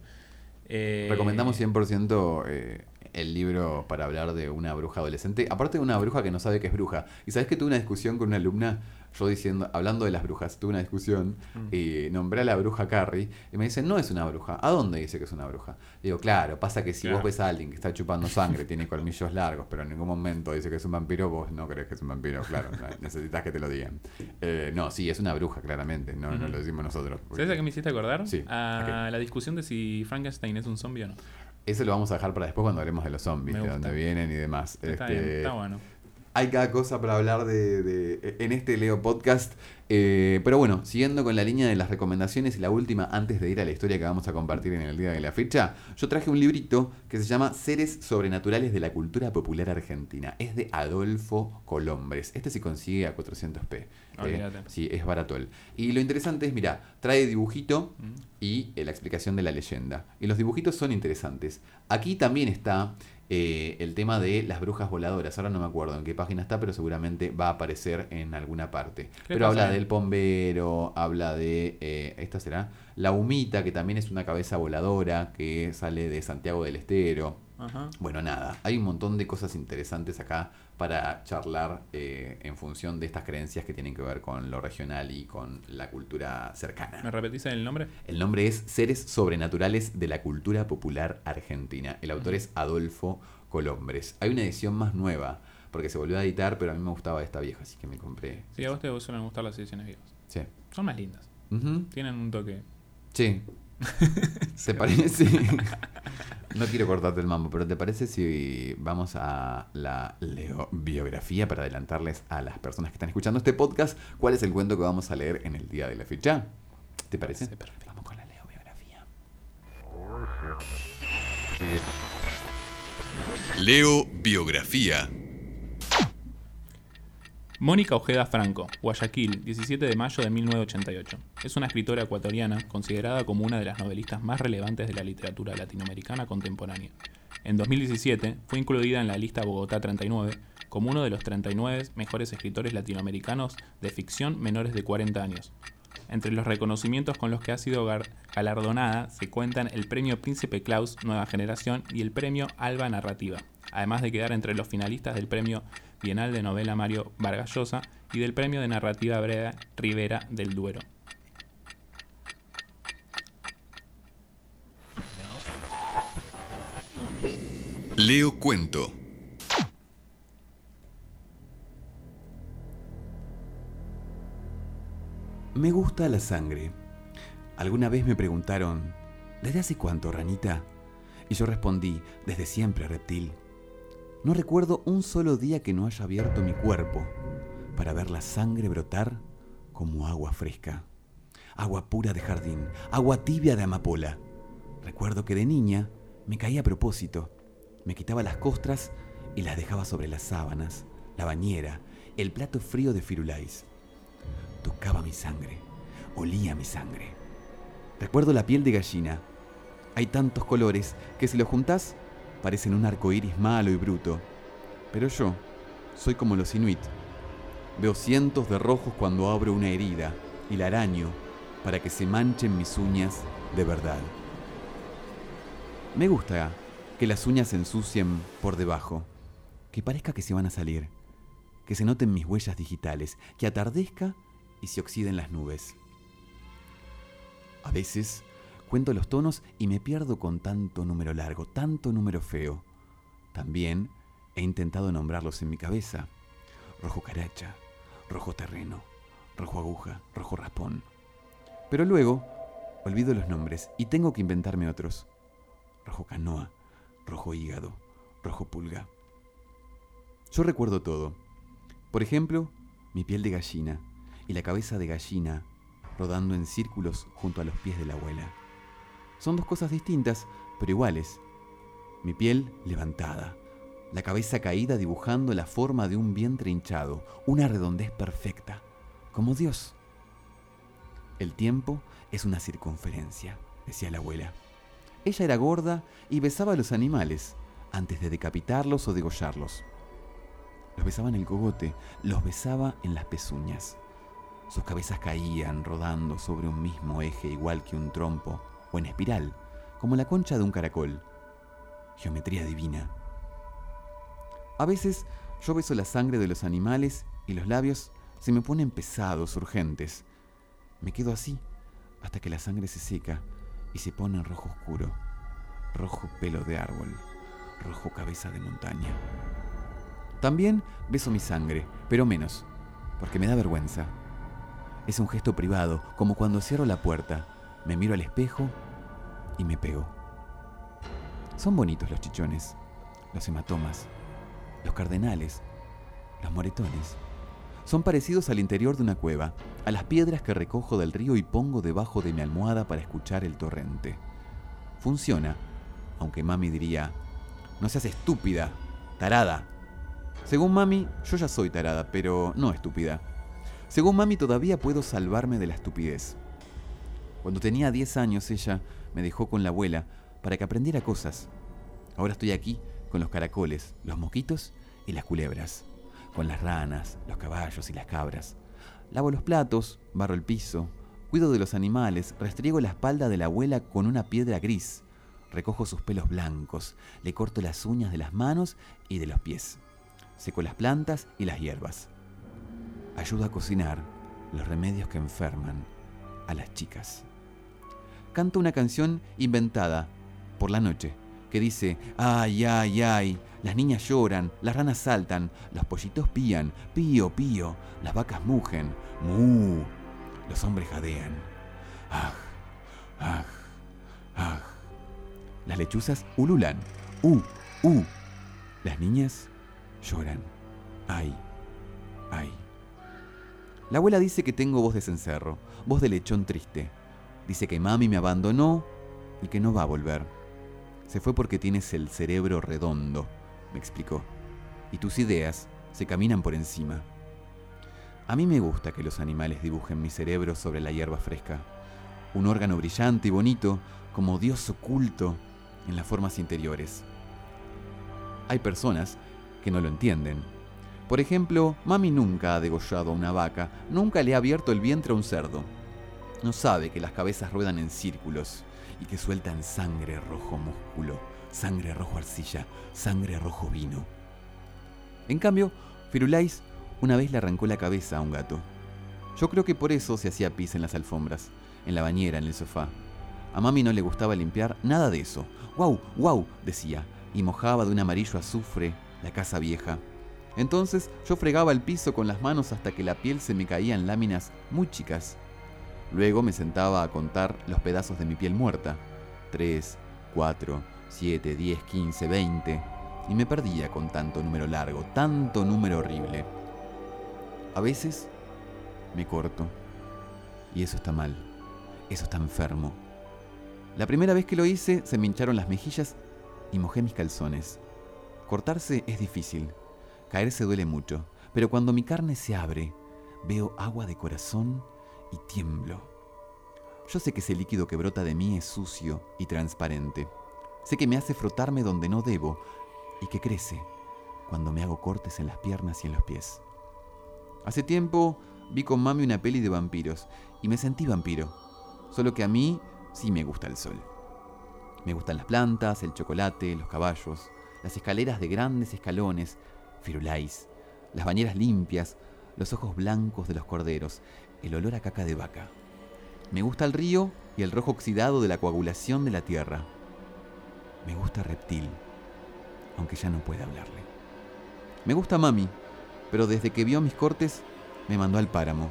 Eh, Recomendamos 100% eh, el libro para hablar de una bruja adolescente. Aparte de una bruja que no sabe que es bruja. Y sabes que tuve una discusión con una alumna, yo diciendo, hablando de las brujas, tuve una discusión Mm. y nombré a la bruja Carrie. Y me dice, no es una bruja. ¿A dónde dice que es una bruja? Digo, claro, pasa que si Claro. vos ves a alguien que está chupando sangre, tiene colmillos largos, pero en ningún momento dice que es un vampiro, vos no crees que es un vampiro, claro. necesitas que te lo digan. Eh, no, sí, es una bruja, claramente. No, no lo decimos nosotros. ¿Sabes a qué me hiciste acordar? Sí, A la discusión de si Frankenstein es un zombie o no. Eso lo vamos a dejar para después cuando hablemos de los zombies, de dónde vienen y demás. Está Este, bien, está bueno. Hay cada cosa para hablar de, de- en este Leo Podcast. Eh, pero bueno, siguiendo con la línea de las recomendaciones y la última, antes de ir a la historia que vamos a compartir en el día de la fecha, yo traje un librito que se llama Seres Sobrenaturales de la Cultura Popular Argentina. Es de Adolfo Colombres. Este se consigue a 400p. ¿eh? Sí, es baratol. Y lo interesante es, mira, trae dibujito Mm. y eh, la explicación de la leyenda. Y los dibujitos son interesantes. Aquí también está eh, el tema de las brujas voladoras. Ahora no me acuerdo en qué página está, pero seguramente va a aparecer en alguna parte. Pero habla del pombero, habla de, eh, esta será, la humita, que también es una cabeza voladora que sale de Santiago del Estero. Ajá. Bueno, nada, hay un montón de cosas interesantes acá para charlar eh, en función de estas creencias que tienen que ver con lo regional y con la cultura cercana. ¿Me repetís el nombre? El nombre es Seres Sobrenaturales de la Cultura Popular Argentina. El autor es Adolfo Colombres. Hay una edición más nueva, porque se volvió a editar, pero a mí me gustaba esta vieja, así que me compré. Sí, a vos te suelen gustar las ediciones viejas. Sí. Son más lindas. Tienen un toque. Sí. (laughs) ¿Te parece? No quiero cortarte el mambo, pero ¿te parece si vamos a la Leo biografía para adelantarles a las personas que están escuchando este podcast cuál es el cuento que vamos a leer en el día de la fecha? ¿Te parece? Perfecto. Vamos con la Leo biografía. Leo Biografía. Mónica Ojeda Franco, Guayaquil, 17 de mayo de 1988. Es una escritora ecuatoriana considerada como una de las novelistas más relevantes de la literatura latinoamericana contemporánea. En 2017 fue incluida en la lista Bogotá 39 como uno de los 39 mejores escritores latinoamericanos de ficción menores de 40 años. Entre los reconocimientos con los que ha sido galardonada se cuentan el Premio Príncipe Claus Nueva Generación y el Premio Alba Narrativa, además de quedar entre los finalistas del Premio Bienal de Novela Mario Vargas Llosa y del Premio de Narrativa Breda Rivera del Duero. Leo Cuento. Me gusta la sangre. Alguna vez me preguntaron, ¿desde hace cuánto, ranita? Y yo respondí, desde siempre, reptil. No recuerdo un solo día que no haya abierto mi cuerpo para ver la sangre brotar como agua fresca. Agua pura de jardín, agua tibia de amapola. Recuerdo que de niña me caía a propósito. Me quitaba las costras y las dejaba sobre las sábanas, la bañera, el plato frío de firulais. Tocaba mi sangre, olía mi sangre. Recuerdo la piel de gallina. Hay tantos colores que si los juntás parecen un arco iris malo y bruto. Pero yo soy como los inuit. Veo cientos de rojos cuando abro una herida y la araño para que se manchen mis uñas de verdad. Me gusta que las uñas se ensucien por debajo, que parezca que se van a salir, que se noten mis huellas digitales, que atardezca y se oxiden las nubes. A veces cuento los tonos y me pierdo con tanto número largo, tanto número feo. También he intentado nombrarlos en mi cabeza. Rojo caracha, rojo terreno, rojo aguja, rojo raspón. Pero luego olvido los nombres y tengo que inventarme otros. Rojo canoa, rojo hígado, rojo pulga. Yo recuerdo todo. Por ejemplo, mi piel de gallina y la cabeza de gallina rodando en círculos junto a los pies de la abuela. Son dos cosas distintas, pero iguales. Mi piel levantada, la cabeza caída dibujando la forma de un vientre hinchado, una redondez perfecta, como Dios. El tiempo es una circunferencia, decía la abuela. Ella era gorda y besaba a los animales antes de decapitarlos o degollarlos. Los besaba en el cogote, los besaba en las pezuñas. Sus cabezas caían rodando sobre un mismo eje igual que un trompo, o en espiral, como la concha de un caracol. Geometría divina. A veces yo beso la sangre de los animales y los labios se me ponen pesados, urgentes. Me quedo así hasta que la sangre se seca y se pone en rojo oscuro, rojo pelo de árbol, rojo cabeza de montaña. También beso mi sangre, pero menos, porque me da vergüenza. Es un gesto privado, como cuando cierro la puerta, me miro al espejo y me pego. Son bonitos los chichones, los hematomas, los cardenales, los moretones. Son parecidos al interior de una cueva, a las piedras que recojo del río y pongo debajo de mi almohada para escuchar el torrente. Funciona, aunque mami diría, no seas estúpida, tarada. Según mami, yo ya soy tarada, pero no estúpida. Según mami, todavía puedo salvarme de la estupidez. Cuando tenía 10 años, ella me dejó con la abuela para que aprendiera cosas. Ahora estoy aquí con los caracoles, los mosquitos y las culebras, con las ranas, los caballos y las cabras. Lavo los platos, barro el piso, cuido de los animales, restriego la espalda de la abuela con una piedra gris, recojo sus pelos blancos, le corto las uñas de las manos y de los pies. Seco las plantas y las hierbas. Ayudo a cocinar los remedios que enferman a las chicas. Canto una canción inventada por la noche que dice, ay, ay, ay, las niñas lloran, las ranas saltan, los pollitos pían, pío, pío, las vacas mugen, mu, los hombres jadean, aj, aj, aj. Las lechuzas ululan, u, u. Las niñas lloran, ay, ay. La abuela dice que tengo voz de cencerro, voz de lechón triste. Dice que mami me abandonó y que no va a volver. Se fue porque tienes el cerebro redondo, me explicó. Y tus ideas se caminan por encima. A mí me gusta que los animales dibujen mi cerebro sobre la hierba fresca. Un órgano brillante y bonito, como Dios oculto en las formas interiores. Hay personas que no lo entienden. Por ejemplo, mami nunca ha degollado a una vaca, nunca le ha abierto el vientre a un cerdo. No sabe que las cabezas ruedan en círculos y que sueltan sangre rojo músculo, sangre rojo arcilla, sangre rojo vino. En cambio, Firulais una vez le arrancó la cabeza a un gato. Yo creo que por eso se hacía pis en las alfombras, en la bañera, en el sofá. A mami no le gustaba limpiar nada de eso. ¡Guau, guau! decía, y mojaba de un amarillo azufre la casa vieja. Entonces yo fregaba el piso con las manos hasta que la piel se me caía en láminas muy chicas. Luego me sentaba a contar los pedazos de mi piel muerta. Tres, cuatro, siete, diez, quince, veinte. Y me perdía con tanto número largo, tanto número horrible. A veces me corto. Y eso está mal. Eso está enfermo. La primera vez que lo hice se me hincharon las mejillas y mojé mis calzones. Cortarse es difícil. Caerse duele mucho. Pero cuando mi carne se abre, veo agua de corazón tiemblo. Yo sé que ese líquido que brota de mí es sucio y transparente. Sé que me hace frotarme donde no debo y que crece cuando me hago cortes en las piernas y en los pies. Hace tiempo vi con mami una peli de vampiros y me sentí vampiro. Solo que a mí sí me gusta el sol. Me gustan las plantas, el chocolate, los caballos, las escaleras de grandes escalones, firulais, las bañeras limpias, los ojos blancos de los corderos, el olor a caca de vaca. Me gusta el río y el rojo oxidado de la coagulación de la tierra. Me gusta Reptil, aunque ya no puede hablarle. Me gusta Mami, pero desde que vio mis cortes me mandó al páramo.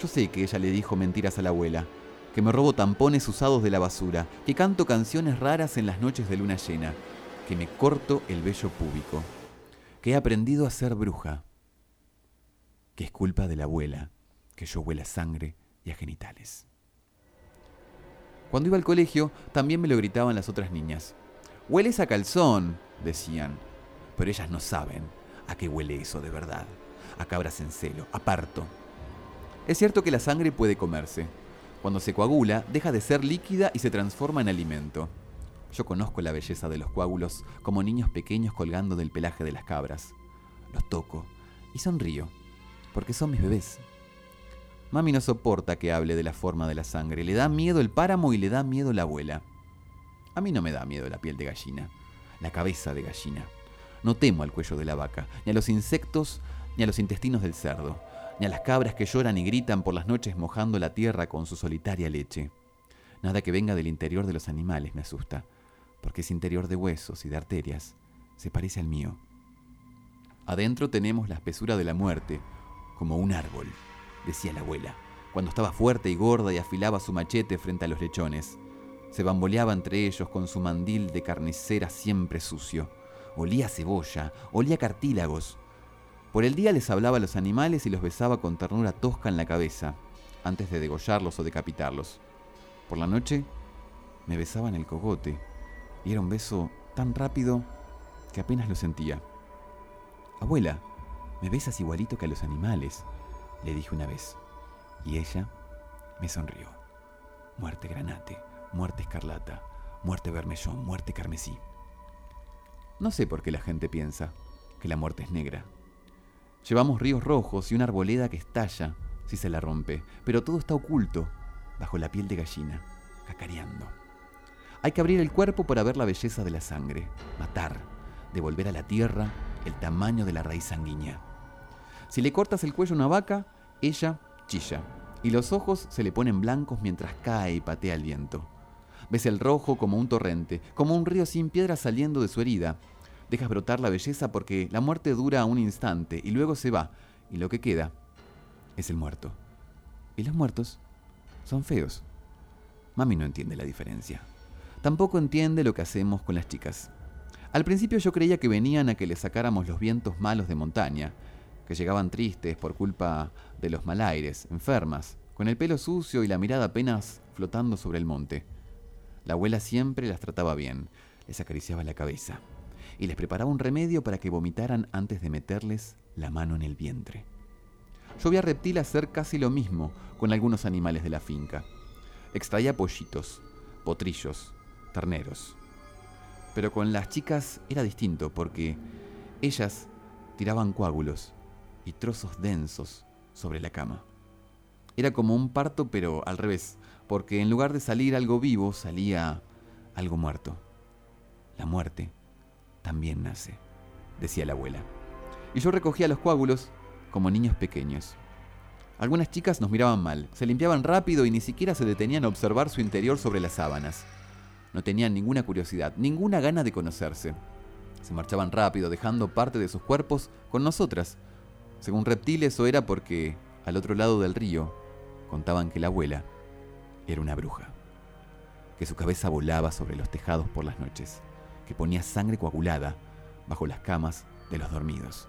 Yo sé que ella le dijo mentiras a la abuela, que me robo tampones usados de la basura, que canto canciones raras en las noches de luna llena, que me corto el vello púbico, que he aprendido a ser bruja, que es culpa de la abuela que yo huela sangre y a genitales. Cuando iba al colegio, también me lo gritaban las otras niñas. Hueles a calzón, decían. Pero ellas no saben a qué huele eso de verdad. A cabras en celo, a parto. Es cierto que la sangre puede comerse. Cuando se coagula, deja de ser líquida y se transforma en alimento. Yo conozco la belleza de los coágulos como niños pequeños colgando del pelaje de las cabras. Los toco y sonrío, porque son mis bebés. Mami no soporta que hable de la forma de la sangre. Le da miedo el páramo y le da miedo la abuela. A mí no me da miedo la piel de gallina, la cabeza de gallina. No temo al cuello de la vaca, ni a los insectos, ni a los intestinos del cerdo, ni a las cabras que lloran y gritan por las noches mojando la tierra con su solitaria leche. Nada que venga del interior de los animales me asusta, porque ese interior de huesos y de arterias se parece al mío. Adentro tenemos la espesura de la muerte, como un árbol decía la abuela, cuando estaba fuerte y gorda y afilaba su machete frente a los lechones. Se bamboleaba entre ellos con su mandil de carnicera siempre sucio. Olía cebolla, olía cartílagos. Por el día les hablaba a los animales y los besaba con ternura tosca en la cabeza, antes de degollarlos o decapitarlos. Por la noche me besaba en el cogote, y era un beso tan rápido que apenas lo sentía. Abuela, me besas igualito que a los animales, le dije una vez, y ella me sonrió. Muerte granate, muerte escarlata, muerte vermellón, muerte carmesí. No sé por qué la gente piensa que la muerte es negra. Llevamos ríos rojos y una arboleda que estalla si se la rompe, pero todo está oculto bajo la piel de gallina, cacareando. Hay que abrir el cuerpo para ver la belleza de la sangre, matar, devolver a la tierra el tamaño de la raíz sanguínea. Si le cortas el cuello a una vaca, ella chilla, y los ojos se le ponen blancos mientras cae y patea el viento. Ves el rojo como un torrente, como un río sin piedra saliendo de su herida. Dejas brotar la belleza porque la muerte dura un instante y luego se va, y lo que queda es el muerto. Y los muertos son feos. Mami no entiende la diferencia. Tampoco entiende lo que hacemos con las chicas. Al principio yo creía que venían a que le sacáramos los vientos malos de montaña, que llegaban tristes por culpa de los malaires, enfermas, con el pelo sucio y la mirada apenas flotando sobre el monte. La abuela siempre las trataba bien, les acariciaba la cabeza y les preparaba un remedio para que vomitaran antes de meterles la mano en el vientre. Yo vi a Reptil hacer casi lo mismo con algunos animales de la finca. Extraía pollitos, potrillos, terneros. Pero con las chicas era distinto porque ellas tiraban coágulos y trozos densos sobre la cama. Era como un parto pero al revés, porque en lugar de salir algo vivo salía algo muerto. La muerte también nace, decía la abuela. Y yo recogía los coágulos como niños pequeños. Algunas chicas nos miraban mal, se limpiaban rápido y ni siquiera se detenían a observar su interior sobre las sábanas. No tenían ninguna curiosidad, ninguna gana de conocerse. Se marchaban rápido, dejando parte de sus cuerpos con nosotras, según reptiles eso era porque al otro lado del río contaban que la abuela era una bruja, que su cabeza volaba sobre los tejados por las noches, que ponía sangre coagulada bajo las camas de los dormidos.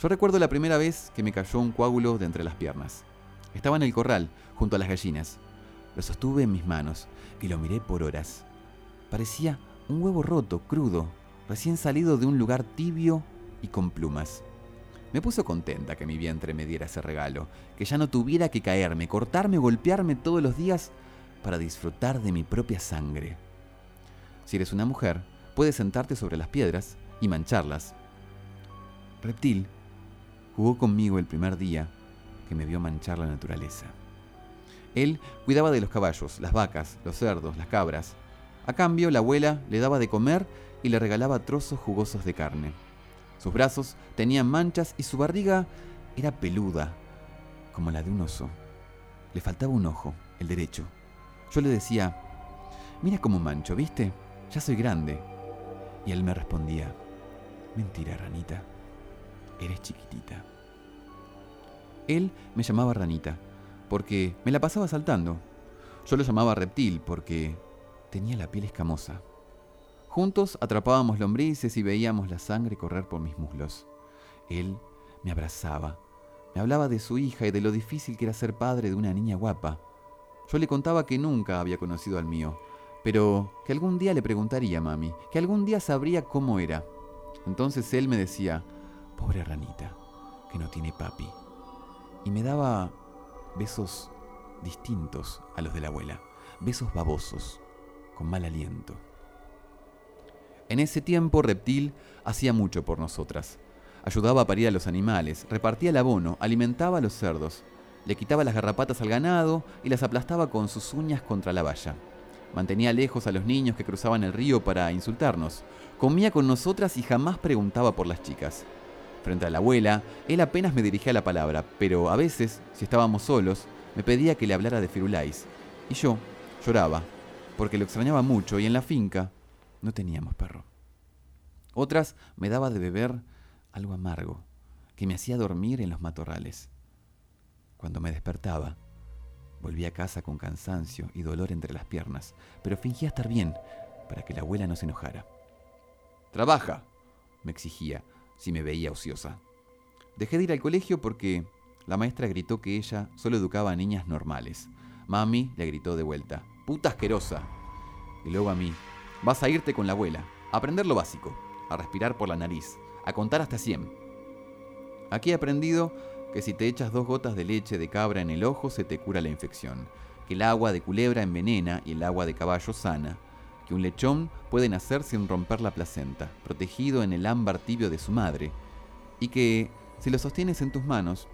Yo recuerdo la primera vez que me cayó un coágulo de entre las piernas. Estaba en el corral, junto a las gallinas. Lo sostuve en mis manos y lo miré por horas. Parecía un huevo roto, crudo, recién salido de un lugar tibio y con plumas. Me puso contenta que mi vientre me diera ese regalo, que ya no tuviera que caerme, cortarme golpearme todos los días para disfrutar de mi propia sangre. Si eres una mujer, puedes sentarte sobre las piedras y mancharlas. Reptil jugó conmigo el primer día que me vio manchar la naturaleza. Él cuidaba de los caballos, las vacas, los cerdos, las cabras. A cambio, la abuela le daba de comer y le regalaba trozos jugosos de carne. Sus brazos tenían manchas y su barriga era peluda, como la de un oso. Le faltaba un ojo, el derecho. Yo le decía, mira cómo mancho, ¿viste? Ya soy grande. Y él me respondía, mentira, ranita, eres chiquitita. Él me llamaba ranita, porque me la pasaba saltando. Yo lo llamaba reptil, porque tenía la piel escamosa. Juntos atrapábamos lombrices y veíamos la sangre correr por mis muslos. Él me abrazaba, me hablaba de su hija y de lo difícil que era ser padre de una niña guapa. Yo le contaba que nunca había conocido al mío, pero que algún día le preguntaría a mami, que algún día sabría cómo era. Entonces él me decía, pobre ranita, que no tiene papi. Y me daba besos distintos a los de la abuela, besos babosos, con mal aliento. En ese tiempo Reptil hacía mucho por nosotras. Ayudaba a parir a los animales, repartía el abono, alimentaba a los cerdos, le quitaba las garrapatas al ganado y las aplastaba con sus uñas contra la valla. Mantenía lejos a los niños que cruzaban el río para insultarnos. Comía con nosotras y jamás preguntaba por las chicas. Frente a la abuela, él apenas me dirigía la palabra, pero a veces, si estábamos solos, me pedía que le hablara de Firulais. Y yo lloraba, porque lo extrañaba mucho y en la finca no teníamos perro. Otras me daba de beber algo amargo, que me hacía dormir en los matorrales. Cuando me despertaba, volví a casa con cansancio y dolor entre las piernas, pero fingía estar bien para que la abuela no se enojara. Trabaja, me exigía si me veía ociosa. Dejé de ir al colegio porque la maestra gritó que ella solo educaba a niñas normales. Mami le gritó de vuelta, puta asquerosa. Y luego a mí, vas a irte con la abuela, a aprender lo básico, a respirar por la nariz, a contar hasta 100. Aquí he aprendido que si te echas dos gotas de leche de cabra en el ojo se te cura la infección, que el agua de culebra envenena y el agua de caballo sana, que un lechón puede nacer sin romper la placenta, protegido en el ámbar tibio de su madre, y que si lo sostienes en tus manos,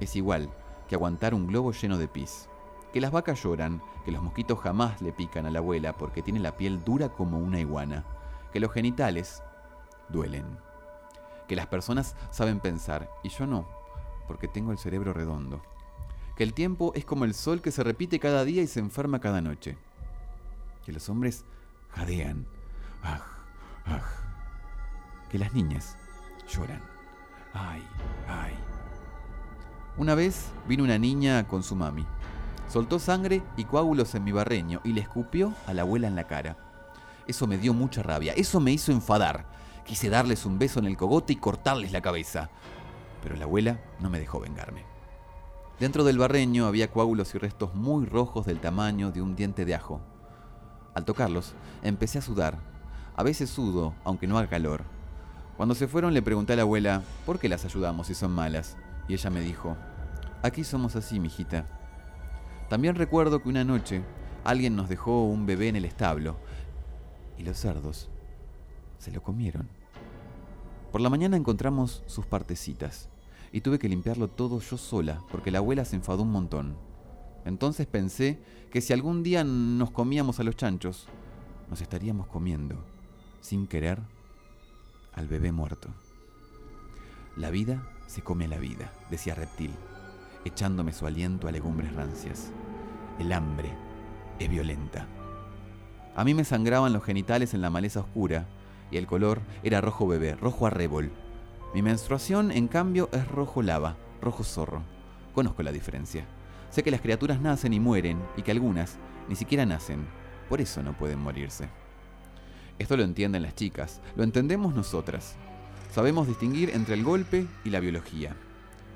es igual que aguantar un globo lleno de pis. Que las vacas lloran, que los mosquitos jamás le pican a la abuela porque tiene la piel dura como una iguana, que los genitales duelen, que las personas saben pensar y yo no, porque tengo el cerebro redondo, que el tiempo es como el sol que se repite cada día y se enferma cada noche, que los hombres jadean, aj, aj, que las niñas lloran, ay, ay. Una vez vino una niña con su mami. Soltó sangre y coágulos en mi barreño y le escupió a la abuela en la cara. Eso me dio mucha rabia, eso me hizo enfadar. Quise darles un beso en el cogote y cortarles la cabeza. Pero la abuela no me dejó vengarme. Dentro del barreño había coágulos y restos muy rojos del tamaño de un diente de ajo. Al tocarlos, empecé a sudar. A veces sudo, aunque no haga calor. Cuando se fueron le pregunté a la abuela, ¿por qué las ayudamos si son malas? Y ella me dijo, aquí somos así, mijita. También recuerdo que una noche alguien nos dejó un bebé en el establo y los cerdos se lo comieron. Por la mañana encontramos sus partecitas y tuve que limpiarlo todo yo sola porque la abuela se enfadó un montón. Entonces pensé que si algún día nos comíamos a los chanchos, nos estaríamos comiendo, sin querer, al bebé muerto. La vida se come a la vida, decía Reptil, echándome su aliento a legumbres rancias. El hambre es violenta. A mí me sangraban los genitales en la maleza oscura y el color era rojo bebé, rojo arrebol. Mi menstruación, en cambio, es rojo lava, rojo zorro. Conozco la diferencia. Sé que las criaturas nacen y mueren y que algunas ni siquiera nacen. Por eso no pueden morirse. Esto lo entienden las chicas, lo entendemos nosotras. Sabemos distinguir entre el golpe y la biología.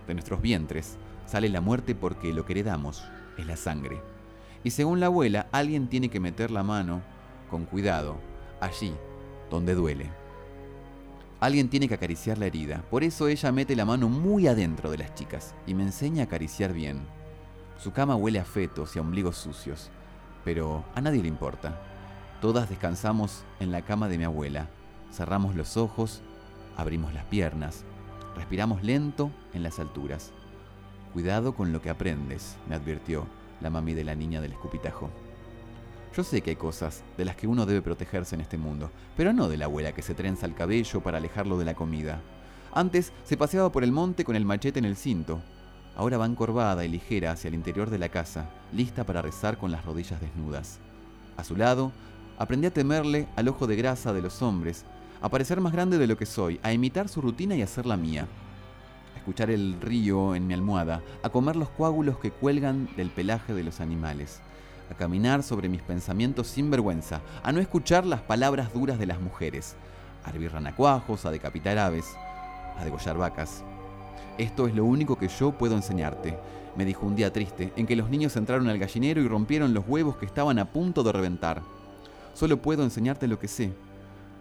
De nuestros vientres sale la muerte porque lo que heredamos es la sangre. Y según la abuela, alguien tiene que meter la mano con cuidado allí donde duele. Alguien tiene que acariciar la herida. Por eso ella mete la mano muy adentro de las chicas y me enseña a acariciar bien. Su cama huele a fetos y a ombligos sucios, pero a nadie le importa. Todas descansamos en la cama de mi abuela. Cerramos los ojos, abrimos las piernas, respiramos lento en las alturas. Cuidado con lo que aprendes, me advirtió la mami de la niña del escupitajo. Yo sé que hay cosas de las que uno debe protegerse en este mundo, pero no de la abuela que se trenza el cabello para alejarlo de la comida. Antes se paseaba por el monte con el machete en el cinto. Ahora va encorvada y ligera hacia el interior de la casa, lista para rezar con las rodillas desnudas. A su lado, aprendí a temerle al ojo de grasa de los hombres, a parecer más grande de lo que soy, a imitar su rutina y hacer la mía. A escuchar el río en mi almohada, a comer los coágulos que cuelgan del pelaje de los animales, a caminar sobre mis pensamientos sin vergüenza, a no escuchar las palabras duras de las mujeres, a hervir ranacuajos, a decapitar aves, a degollar vacas. Esto es lo único que yo puedo enseñarte, me dijo un día triste, en que los niños entraron al gallinero y rompieron los huevos que estaban a punto de reventar. Solo puedo enseñarte lo que sé.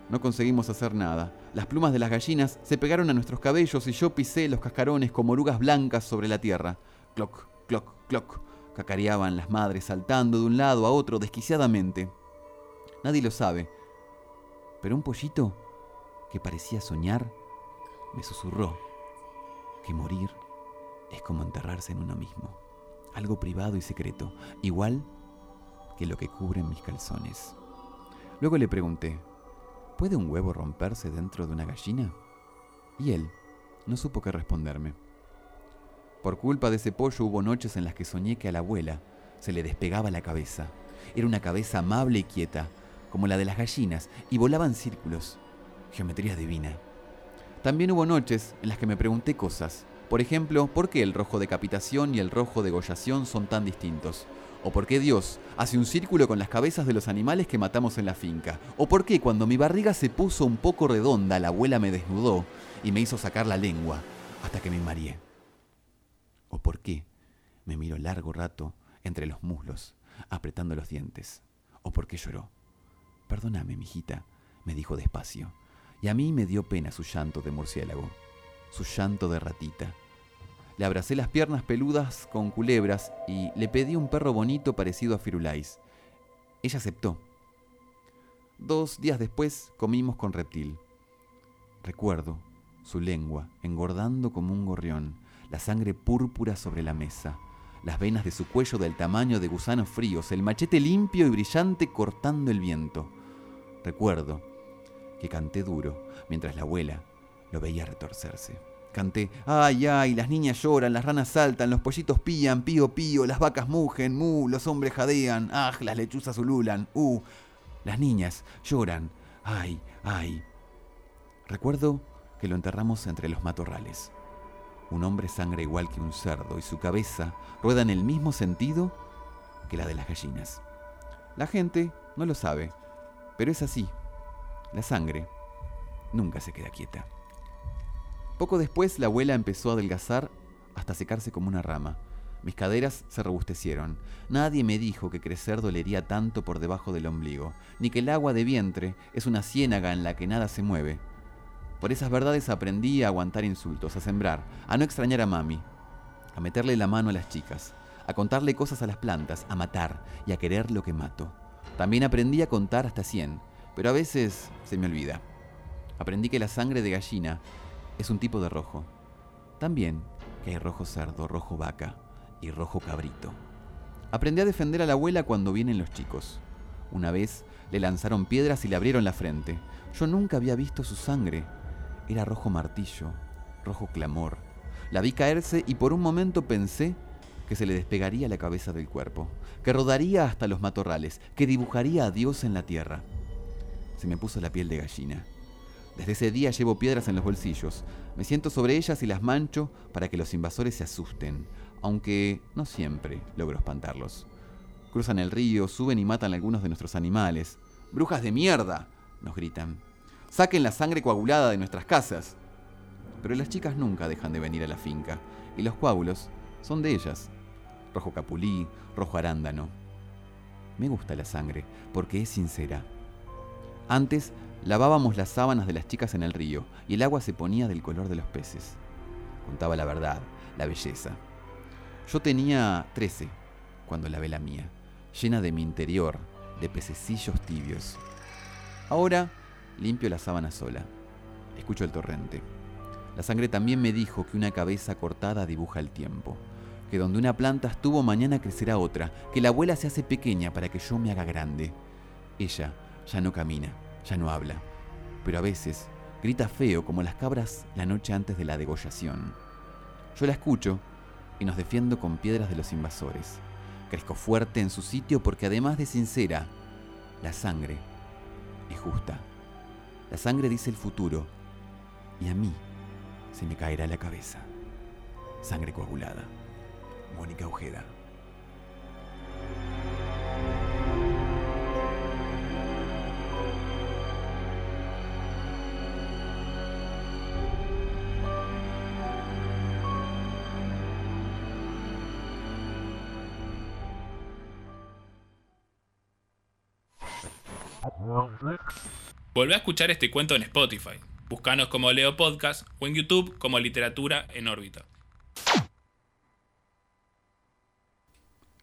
No conseguimos hacer nada. Las plumas de las gallinas se pegaron a nuestros cabellos y yo pisé los cascarones como orugas blancas sobre la tierra. Cloc, cloc, cloc. Cacareaban las madres saltando de un lado a otro desquiciadamente. Nadie lo sabe. Pero un pollito, que parecía soñar, me susurró que morir es como enterrarse en uno mismo. Algo privado y secreto, igual que lo que cubren mis calzones. Luego le pregunté, ¿puede un huevo romperse dentro de una gallina? Y él no supo qué responderme. Por culpa de ese pollo hubo noches en las que soñé que a la abuela se le despegaba la cabeza. Era una cabeza amable y quieta, como la de las gallinas, y volaba en círculos. Geometría divina. También hubo noches en las que me pregunté cosas. Por ejemplo, ¿por qué el rojo decapitación y el rojo degollación son tan distintos? ¿O por qué Dios hace un círculo con las cabezas de los animales que matamos en la finca? ¿O por qué cuando mi barriga se puso un poco redonda la abuela me desnudó y me hizo sacar la lengua hasta que me mareé? ¿O por qué me miró largo rato entre los muslos, apretando los dientes? ¿O por qué lloró? Perdóname, mijita, me dijo despacio, y a mí me dio pena su llanto de murciélago, su llanto de ratita. Le abracé las piernas peludas con culebras y le pedí un perro bonito parecido a Firulais. Ella aceptó. Dos días después comimos con reptil. Recuerdo su lengua engordando como un gorrión, la sangre púrpura sobre la mesa, las venas de su cuello del tamaño de gusanos fríos, el machete limpio y brillante cortando el viento. Recuerdo que canté duro mientras la abuela lo veía retorcerse. Canté, ay, ay, las niñas lloran, las ranas saltan, los pollitos pían, pío, pío, las vacas mugen, mu, los hombres jadean, aj, las lechuzas ululan, uh, las niñas lloran, ay, ay. Recuerdo que lo enterramos entre los matorrales. Un hombre sangra igual que un cerdo y su cabeza rueda en el mismo sentido que la de las gallinas. La gente no lo sabe, pero es así. La sangre nunca se queda quieta. Poco después la abuela empezó a adelgazar hasta secarse como una rama. Mis caderas se robustecieron. Nadie me dijo que crecer dolería tanto por debajo del ombligo, ni que el agua de vientre es una ciénaga en la que nada se mueve. Por esas verdades aprendí a aguantar insultos, a sembrar, a no extrañar a mami, a meterle la mano a las chicas, a contarle cosas a las plantas, a matar y a querer lo que mato. También aprendí a contar hasta 100, pero a veces se me olvida. Aprendí que la sangre de gallina es un tipo de rojo. También que hay rojo cerdo, rojo vaca y rojo cabrito. Aprendí a defender a la abuela cuando vienen los chicos. Una vez le lanzaron piedras y le abrieron la frente. Yo nunca había visto su sangre. Era rojo martillo, rojo clamor. La vi caerse y por un momento pensé que se le despegaría la cabeza del cuerpo, que rodaría hasta los matorrales, que dibujaría a Dios en la tierra. Se me puso la piel de gallina. Desde ese día llevo piedras en los bolsillos. Me siento sobre ellas y las mancho para que los invasores se asusten, aunque no siempre logro espantarlos. Cruzan el río, suben y matan a algunos de nuestros animales. ¡Brujas de mierda! nos gritan. Saquen la sangre coagulada de nuestras casas. Pero las chicas nunca dejan de venir a la finca, y los coágulos son de ellas. Rojo capulí, rojo arándano. Me gusta la sangre, porque es sincera. Antes lavábamos las sábanas de las chicas en el río, y el agua se ponía del color de los peces. Contaba la verdad, la belleza. Yo tenía 13 cuando lavé la mía, llena de mi interior, de pececillos tibios. Ahora limpio la sábana sola. Escucho el torrente. La sangre también me dijo que una cabeza cortada dibuja el tiempo, que donde una planta estuvo mañana crecerá otra, que la abuela se hace pequeña para que yo me haga grande. Ella ya no camina, ya no habla, pero a veces grita feo como las cabras la noche antes de la degollación. Yo la escucho y nos defiendo con piedras de los invasores. Crezco fuerte en su sitio porque además de sincera, la sangre es justa. La sangre dice el futuro y a mí se me caerá la cabeza. Sangre coagulada. Mónica Ojeda. Volvé a escuchar este cuento en Spotify. Búscanos como Leo Podcast o en YouTube como Literatura en órbita.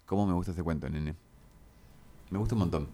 ¿Cómo me gusta ese cuento, nene? Me gusta un montón.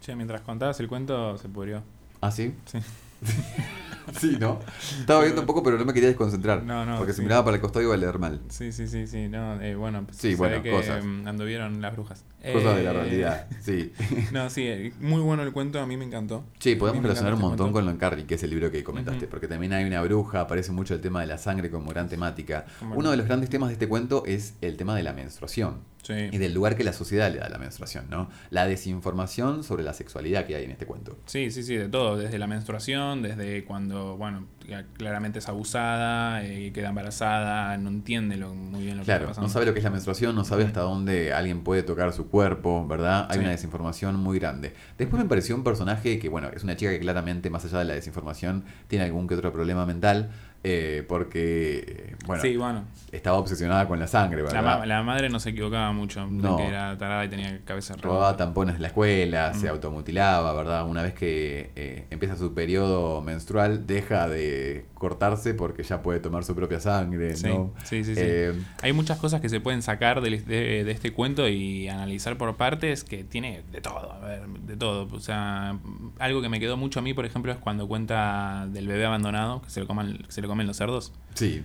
Che, mientras contabas el cuento se pudrió. ¿Ah, sí? Sí. (laughs) (laughs) sí, ¿no? Estaba viendo un poco, pero no me quería desconcentrar. No, no, Porque si miraba para el costado iba a leer mal. Sí, sí, sí, sí. No, eh, bueno, pues Sí, bueno, que cosas. mm, anduvieron las brujas. Cosas de la Eh, realidad, (laughs) sí. No, sí, eh, muy bueno el cuento, a mí me encantó. Sí, podemos relacionar un encanta montón este con lo Carrie, que es el libro que comentaste, porque también hay una bruja, aparece mucho el tema de la sangre como gran temática. Como Uno no. de los grandes temas de este cuento es el tema de la menstruación Sí. y del lugar que la sociedad le da a la menstruación, ¿no? La desinformación sobre la sexualidad que hay en este cuento. Sí, sí, sí, de todo, desde la menstruación, desde cuando, bueno, claramente es abusada, eh, queda embarazada, no entiende lo, muy bien lo que Claro, está pasando. no sabe lo que es la menstruación, no sabe hasta dónde alguien puede tocar su cuerpo, ¿verdad? Hay Sí. una desinformación muy grande. Después me pareció un personaje que, bueno, es una chica que claramente, más allá de la desinformación, tiene algún que otro problema mental, eh, porque, eh, bueno, sí, bueno, estaba obsesionada con la sangre, la, ¿verdad? ma- la madre no se equivocaba mucho, No. que era tarada y tenía cabeza Robaba redonda. tampones en la escuela, se Mm. automutilaba, ¿verdad? Una vez que eh, empieza su periodo menstrual, deja de cortarse porque ya puede tomar su propia sangre, Sí, ¿no? sí, sí, sí. Eh, Hay muchas cosas que se pueden sacar de, de este cuento y analizar por partes que tiene de todo, a ver, de todo. O sea, algo que me quedó mucho a mí, por ejemplo, es cuando cuenta del bebé abandonado, que se lo, coman, que se lo comen los cerdos. sí,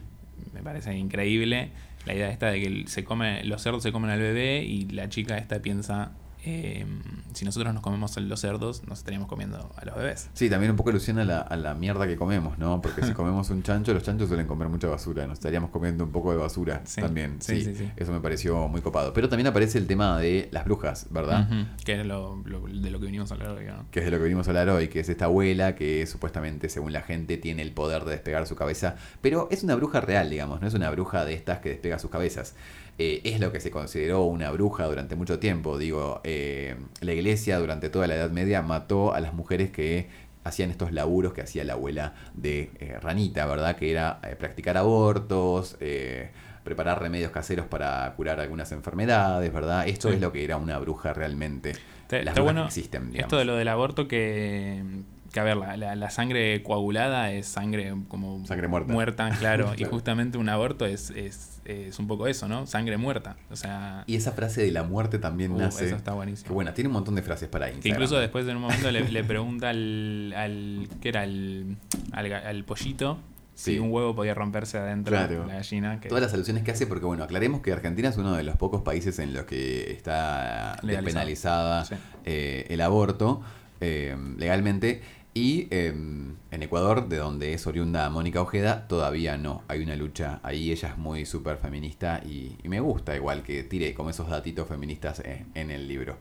Me parece increíble la idea esta de que se come, los cerdos se comen al bebé y la chica esta piensa, eh, si nosotros nos comemos los cerdos, nos estaríamos comiendo a los bebés. Sí, también un poco alusiona a la, a la mierda que comemos, ¿no? Porque si (laughs) comemos un chancho, los chanchos suelen comer mucha basura. Nos estaríamos comiendo un poco de basura Sí, también. Sí, sí, sí. Eso me pareció muy copado. Pero también aparece el tema de las brujas, ¿verdad? Que es lo, lo- de lo que vinimos a hablar hoy, ¿no? Que es de lo que venimos a hablar hoy, que es esta abuela que supuestamente, según la gente, tiene el poder de despegar su cabeza. Pero es una bruja real, digamos, no es una bruja de estas que despega sus cabezas. Eh, es lo que se consideró una bruja durante mucho tiempo. Digo, eh, la iglesia durante toda la Edad Media mató a las mujeres que hacían estos laburos que hacía la abuela de eh, Ranita, ¿verdad? Que era eh, practicar abortos, eh, preparar remedios caseros para curar algunas enfermedades, ¿verdad? Esto Sí. es lo que era una bruja realmente. Las bueno que existen, digamos. esto de lo del aborto que, que a ver, la, la- la sangre coagulada es sangre como Sangre muerta. claro, (laughs) y Claro. justamente un aborto es, es, es un poco eso, ¿no? Sangre muerta. O sea, Y esa frase de la muerte también uh, nace. eso está buenísimo. Que buena, tiene un montón de frases para Que Instagram. incluso después en un momento le, le (laughs) pregunta al, al ¿qué era? Al, al, al pollito Sí. si un huevo podía romperse adentro Claro. de la gallina. Que, Todas las alusiones que hace, porque bueno, aclaremos que Argentina es uno de los pocos países en los que está Legalizado. despenalizada Sí. eh, el aborto eh, legalmente. Y eh, en Ecuador, de donde es oriunda Mónica Ojeda, todavía no. Hay una lucha ahí. Ella es muy súper feminista y, y me gusta igual que tire como esos datitos feministas eh, en el libro.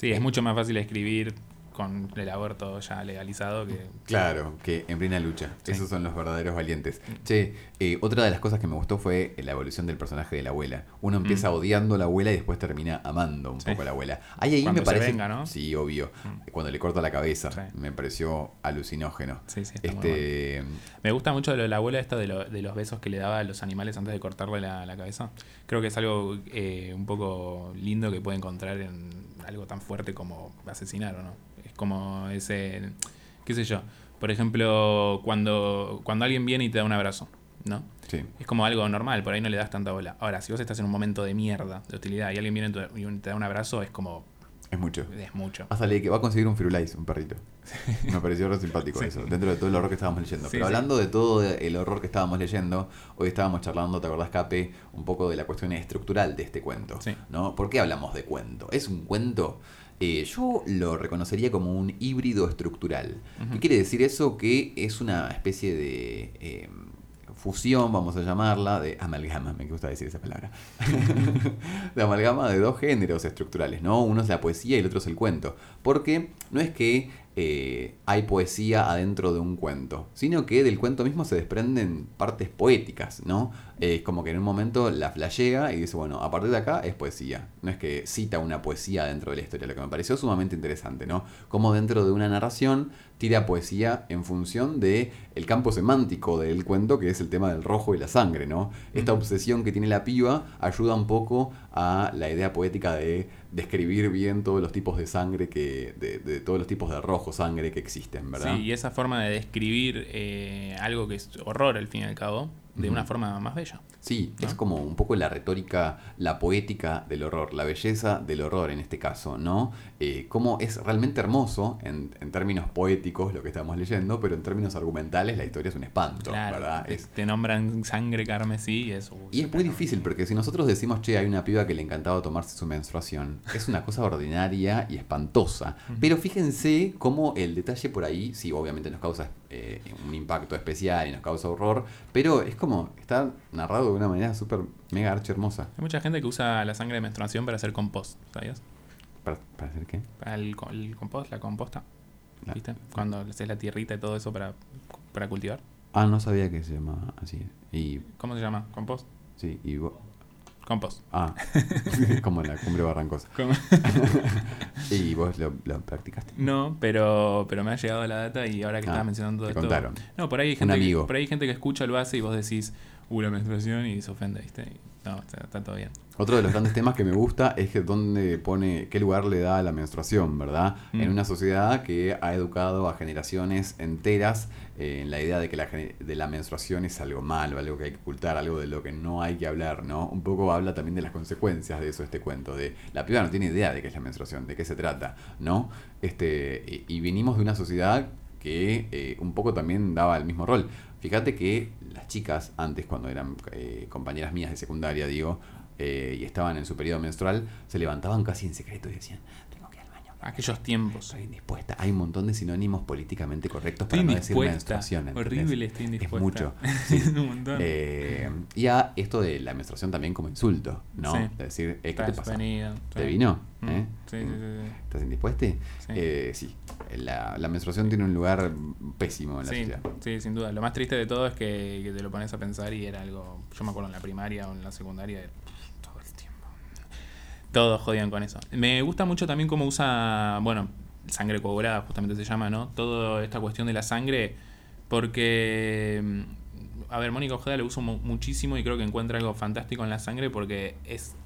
sí, es mucho más fácil escribir con el aborto ya legalizado que... Claro, que en plena lucha. Sí. Esos son los verdaderos valientes. Che, eh, otra de las cosas que me gustó fue la evolución del personaje de la abuela. Uno empieza Mm. odiando a la abuela y después termina amando un Sí. poco a la abuela. Ahí, ahí Cuando me se parece. venga, ¿no? Sí, obvio. Mm. Cuando le corta la cabeza. Sí. Me pareció alucinógeno. Sí, sí, está muy este, Me gusta mucho lo de la abuela esto de, lo- de los besos que le daba a los animales antes de cortarle la, la cabeza. Creo que es algo eh, un poco lindo que puede encontrar en algo tan fuerte como asesinar o no. Es como ese, qué sé yo. Por ejemplo, cuando, cuando alguien viene y te da un abrazo, ¿no? sí. Es como algo normal, por ahí no le das tanta bola. Ahora, si vos estás en un momento de mierda, de hostilidad, y alguien viene y te- y te da un abrazo, es como, Es mucho. es mucho. Vas a leer que va a conseguir un Firulais, un perrito. Me pareció re simpático Sí. eso, dentro de todo el horror que estábamos leyendo. Sí, Pero hablando de todo el horror que estábamos leyendo, hoy estábamos charlando, ¿te acordás, Cape? Un poco de la cuestión estructural de este cuento. Sí. ¿no? ¿Por qué hablamos de cuento? ¿Es un cuento? Eh, yo lo reconocería como un híbrido estructural. ¿Qué quiere decir eso? Que es una especie de eh, fusión, vamos a llamarla, de amalgama, me gusta decir esa palabra, (laughs) de amalgama de dos géneros estructurales, ¿no? Uno es la poesía y el otro es el cuento. Porque no es que eh, hay poesía adentro de un cuento, sino que del cuento mismo se desprenden partes poéticas, ¿no? Es como que en un momento la flashea y dice, bueno, a partir de acá es poesía. No es que cita una poesía dentro de la historia, lo que me pareció sumamente interesante, ¿no? Como dentro de una narración tira poesía en función de el campo semántico del cuento, que es el tema del rojo y la sangre, ¿no? Esta obsesión que tiene la piba ayuda un poco a la idea poética de describir bien todos los tipos de sangre que, de, de todos los tipos de rojo sangre que existen, ¿verdad? Sí, y esa forma de describir eh, algo que es horror al fin y al cabo, de una forma más bella. Sí, ¿no? es como un poco la retórica, la poética del horror, la belleza del horror en este caso, ¿no? Eh, cómo es realmente hermoso en, en términos poéticos lo que estamos leyendo, pero en términos argumentales la historia es un espanto, Claro, ¿verdad? te, Es, te nombran sangre carmesí y es... uy, y es muy difícil porque si nosotros decimos, che, hay una piba que le encantaba tomarse su menstruación, es una cosa ordinaria y espantosa. Pero fíjense cómo el detalle por ahí, sí, obviamente nos causa eh, un impacto especial y nos causa horror, pero es como, está narrado de una manera súper mega archi hermosa. Hay mucha gente que usa la sangre de menstruación para hacer compost, ¿sabías? ¿Para, para hacer qué? Para el, co- el compost, la composta, La- ¿viste? Cuando le haces la tierrita y todo eso para, para cultivar. Ah, no sabía que se llamaba así. Y, ¿Cómo se llama? ¿Compost? sí, y vos... Compost. Ah, (laughs) como en la cumbre barrancosa. (laughs) ¿Y vos lo, lo practicaste? No, pero, pero me ha llegado la data y ahora que Ah, estabas mencionando todo te esto. contaron. No, por ahí, hay Un gente, amigo. Que, por ahí hay gente que escucha, lo hace y vos decís, uh, la menstruación y se ofende, ¿viste? Y no, está, está todo bien. Otro de los grandes temas que me gusta es que dónde pone, qué lugar le da a la menstruación, ¿verdad? Mm. En una sociedad que ha educado a generaciones enteras eh, en la idea de que la, de la menstruación es algo malo, algo que hay que ocultar, algo de lo que no hay que hablar, ¿no? Un poco habla también de las consecuencias de eso este cuento, de la piba no tiene idea de qué es la menstruación, de qué se trata, ¿no? Este, y, y venimos de una sociedad que eh, un poco también daba el mismo rol. Fíjate que las chicas, antes cuando eran eh, compañeras mías de secundaria, digo, eh, y estaban en su periodo menstrual, se levantaban casi en secreto y decían, tengo que ir al baño. Aquellos tiempos. Estoy indispuesta. Hay un montón de sinónimos políticamente correctos Estoy para no decir menstruación. ¿entendés? Horrible, estoy indispuesta. Es mucho. (laughs) Es un montón. Eh, y a esto de la menstruación también como insulto, ¿no? Sí. Es decir, eh, ¿qué te Estás pasa? venido, ¿Te sí. vino? Mm, ¿Eh? Sí, sí, sí, sí. ¿Estás indispuesta? Sí. Eh, sí. La, la menstruación tiene un lugar pésimo en la Sí, sociedad. sí, sin duda. Lo más triste de todo es que, que te lo pones a pensar y era algo. Yo me acuerdo en la primaria o en la secundaria, era todo el tiempo. Todos jodían con eso. Me gusta mucho también cómo usa, bueno, sangre coagulada, justamente se llama, ¿no? Toda esta cuestión de la sangre, porque. mm, A ver, Mónica Ojeda lo mu- muchísimo y creo que encuentra algo fantástico en la sangre porque es,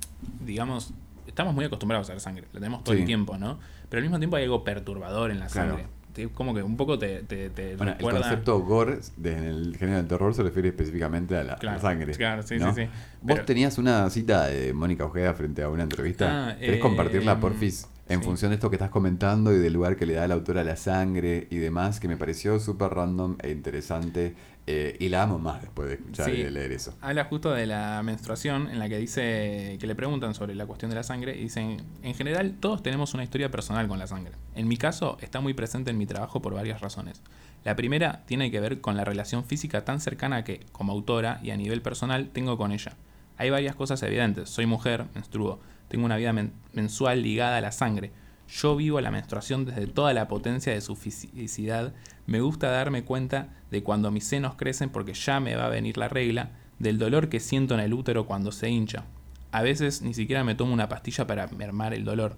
digamos, estamos muy acostumbrados a la sangre, la tenemos todo Sí. el tiempo, ¿no? Pero al mismo tiempo hay algo perturbador en la Claro. Te- Como que un poco te, te, te Bueno, el concepto gore de- en el género del terror se refiere específicamente a la, a la Claro, sangre. claro, sí, ¿no? sí, sí. Vos Pero- tenías una cita de Mónica Ojeda frente a una entrevista. Ah, ¿Querés eh, compartirla, porfis? En sí. función de esto que estás comentando y del lugar que le da la autora a la sangre y demás, que me pareció súper random e interesante. eh, y la amo más después de escuchar Sí. y de leer eso. Habla justo de la menstruación, en la que dice que le preguntan sobre la cuestión de la sangre y dicen, en general todos tenemos una historia personal con la sangre. En mi caso está muy presente en mi trabajo por varias razones. La primera tiene que ver con la relación física tan cercana que, como autora y a nivel personal, tengo con ella. Hay varias cosas evidentes. Soy mujer, menstruo, tengo una vida men- mensual ligada a la sangre. Yo vivo la menstruación desde toda la potencia de su fisicidad. Me gusta darme cuenta de cuando mis senos crecen porque ya me va a venir la regla, del dolor que siento en el útero cuando se hincha. A veces ni siquiera me tomo una pastilla para mermar el dolor,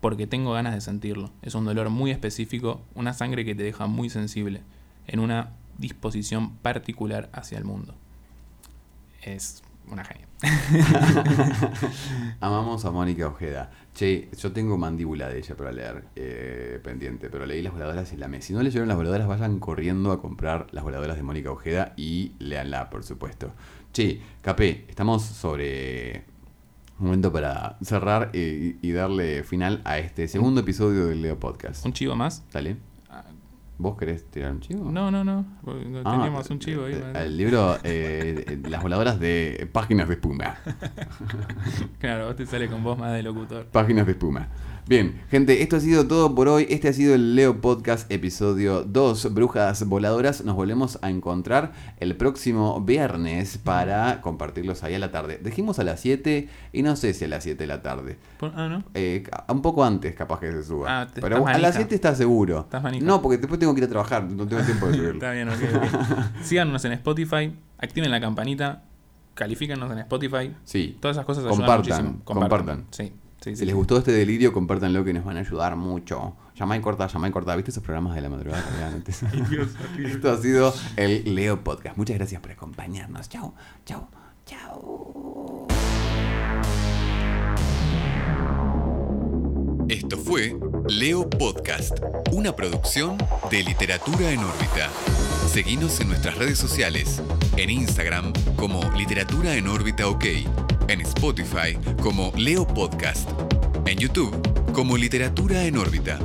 porque tengo ganas de sentirlo. Es un dolor muy específico, una sangre que te deja muy sensible, en una disposición particular hacia el mundo. Es una genia. (laughs) Amamos a Mónica Ojeda. Che, yo tengo mandíbula de ella para leer eh, pendiente, pero leí las voladoras y la me. Si no leyeron las voladoras, vayan corriendo a comprar las voladoras de Mónica Ojeda y leanla, por supuesto. Che, Capé, estamos sobre un momento para cerrar eh, y, y darle final a este segundo episodio del Leo Podcast. ¿Un chivo más? ¿Dale? ¿Vos querés tirar un chivo? No, no, no. Ah, Teníamos un chivo ahí. El libro, eh, eh, las voladoras de páginas de espuma. (laughs) Claro, vos te sale con voz más de locutor. Páginas de espuma. Bien, gente, esto ha sido todo por hoy. Este ha sido el Leo Podcast, episodio 2, Brujas Voladoras. Nos volvemos a encontrar el próximo viernes para compartirlos ahí a la tarde. Dijimos a las 7 y no sé si a las 7 de la tarde. Por- ah, ¿no? Eh, un poco antes capaz que se suba. Ah, te- Pero estás a las manija. 7 está seguro. Estás. No, porque después tengo que ir a trabajar, no tengo tiempo de subirlo. (laughs) Está bien, ok, ok. (laughs) Síganos en Spotify, activen la campanita, califíquenos en Spotify. Sí. Todas esas cosas ayudan Compartan, muchísimo. compartan. Sí, sí, sí. Si les gustó este delirio, compártanlo que nos van a ayudar mucho. Llamá y corta, llamá y corta. ¿Viste esos programas de la madrugada antes? (laughs) Esto ha sido el Leo Podcast. Muchas gracias por acompañarnos. Chao, chao, chao. Esto fue Leo Podcast, una producción de literatura en órbita. Seguinos en nuestras redes sociales, en Instagram como Literatura en órbita OK, en Spotify como Leo Podcast, en YouTube como Literatura en órbita.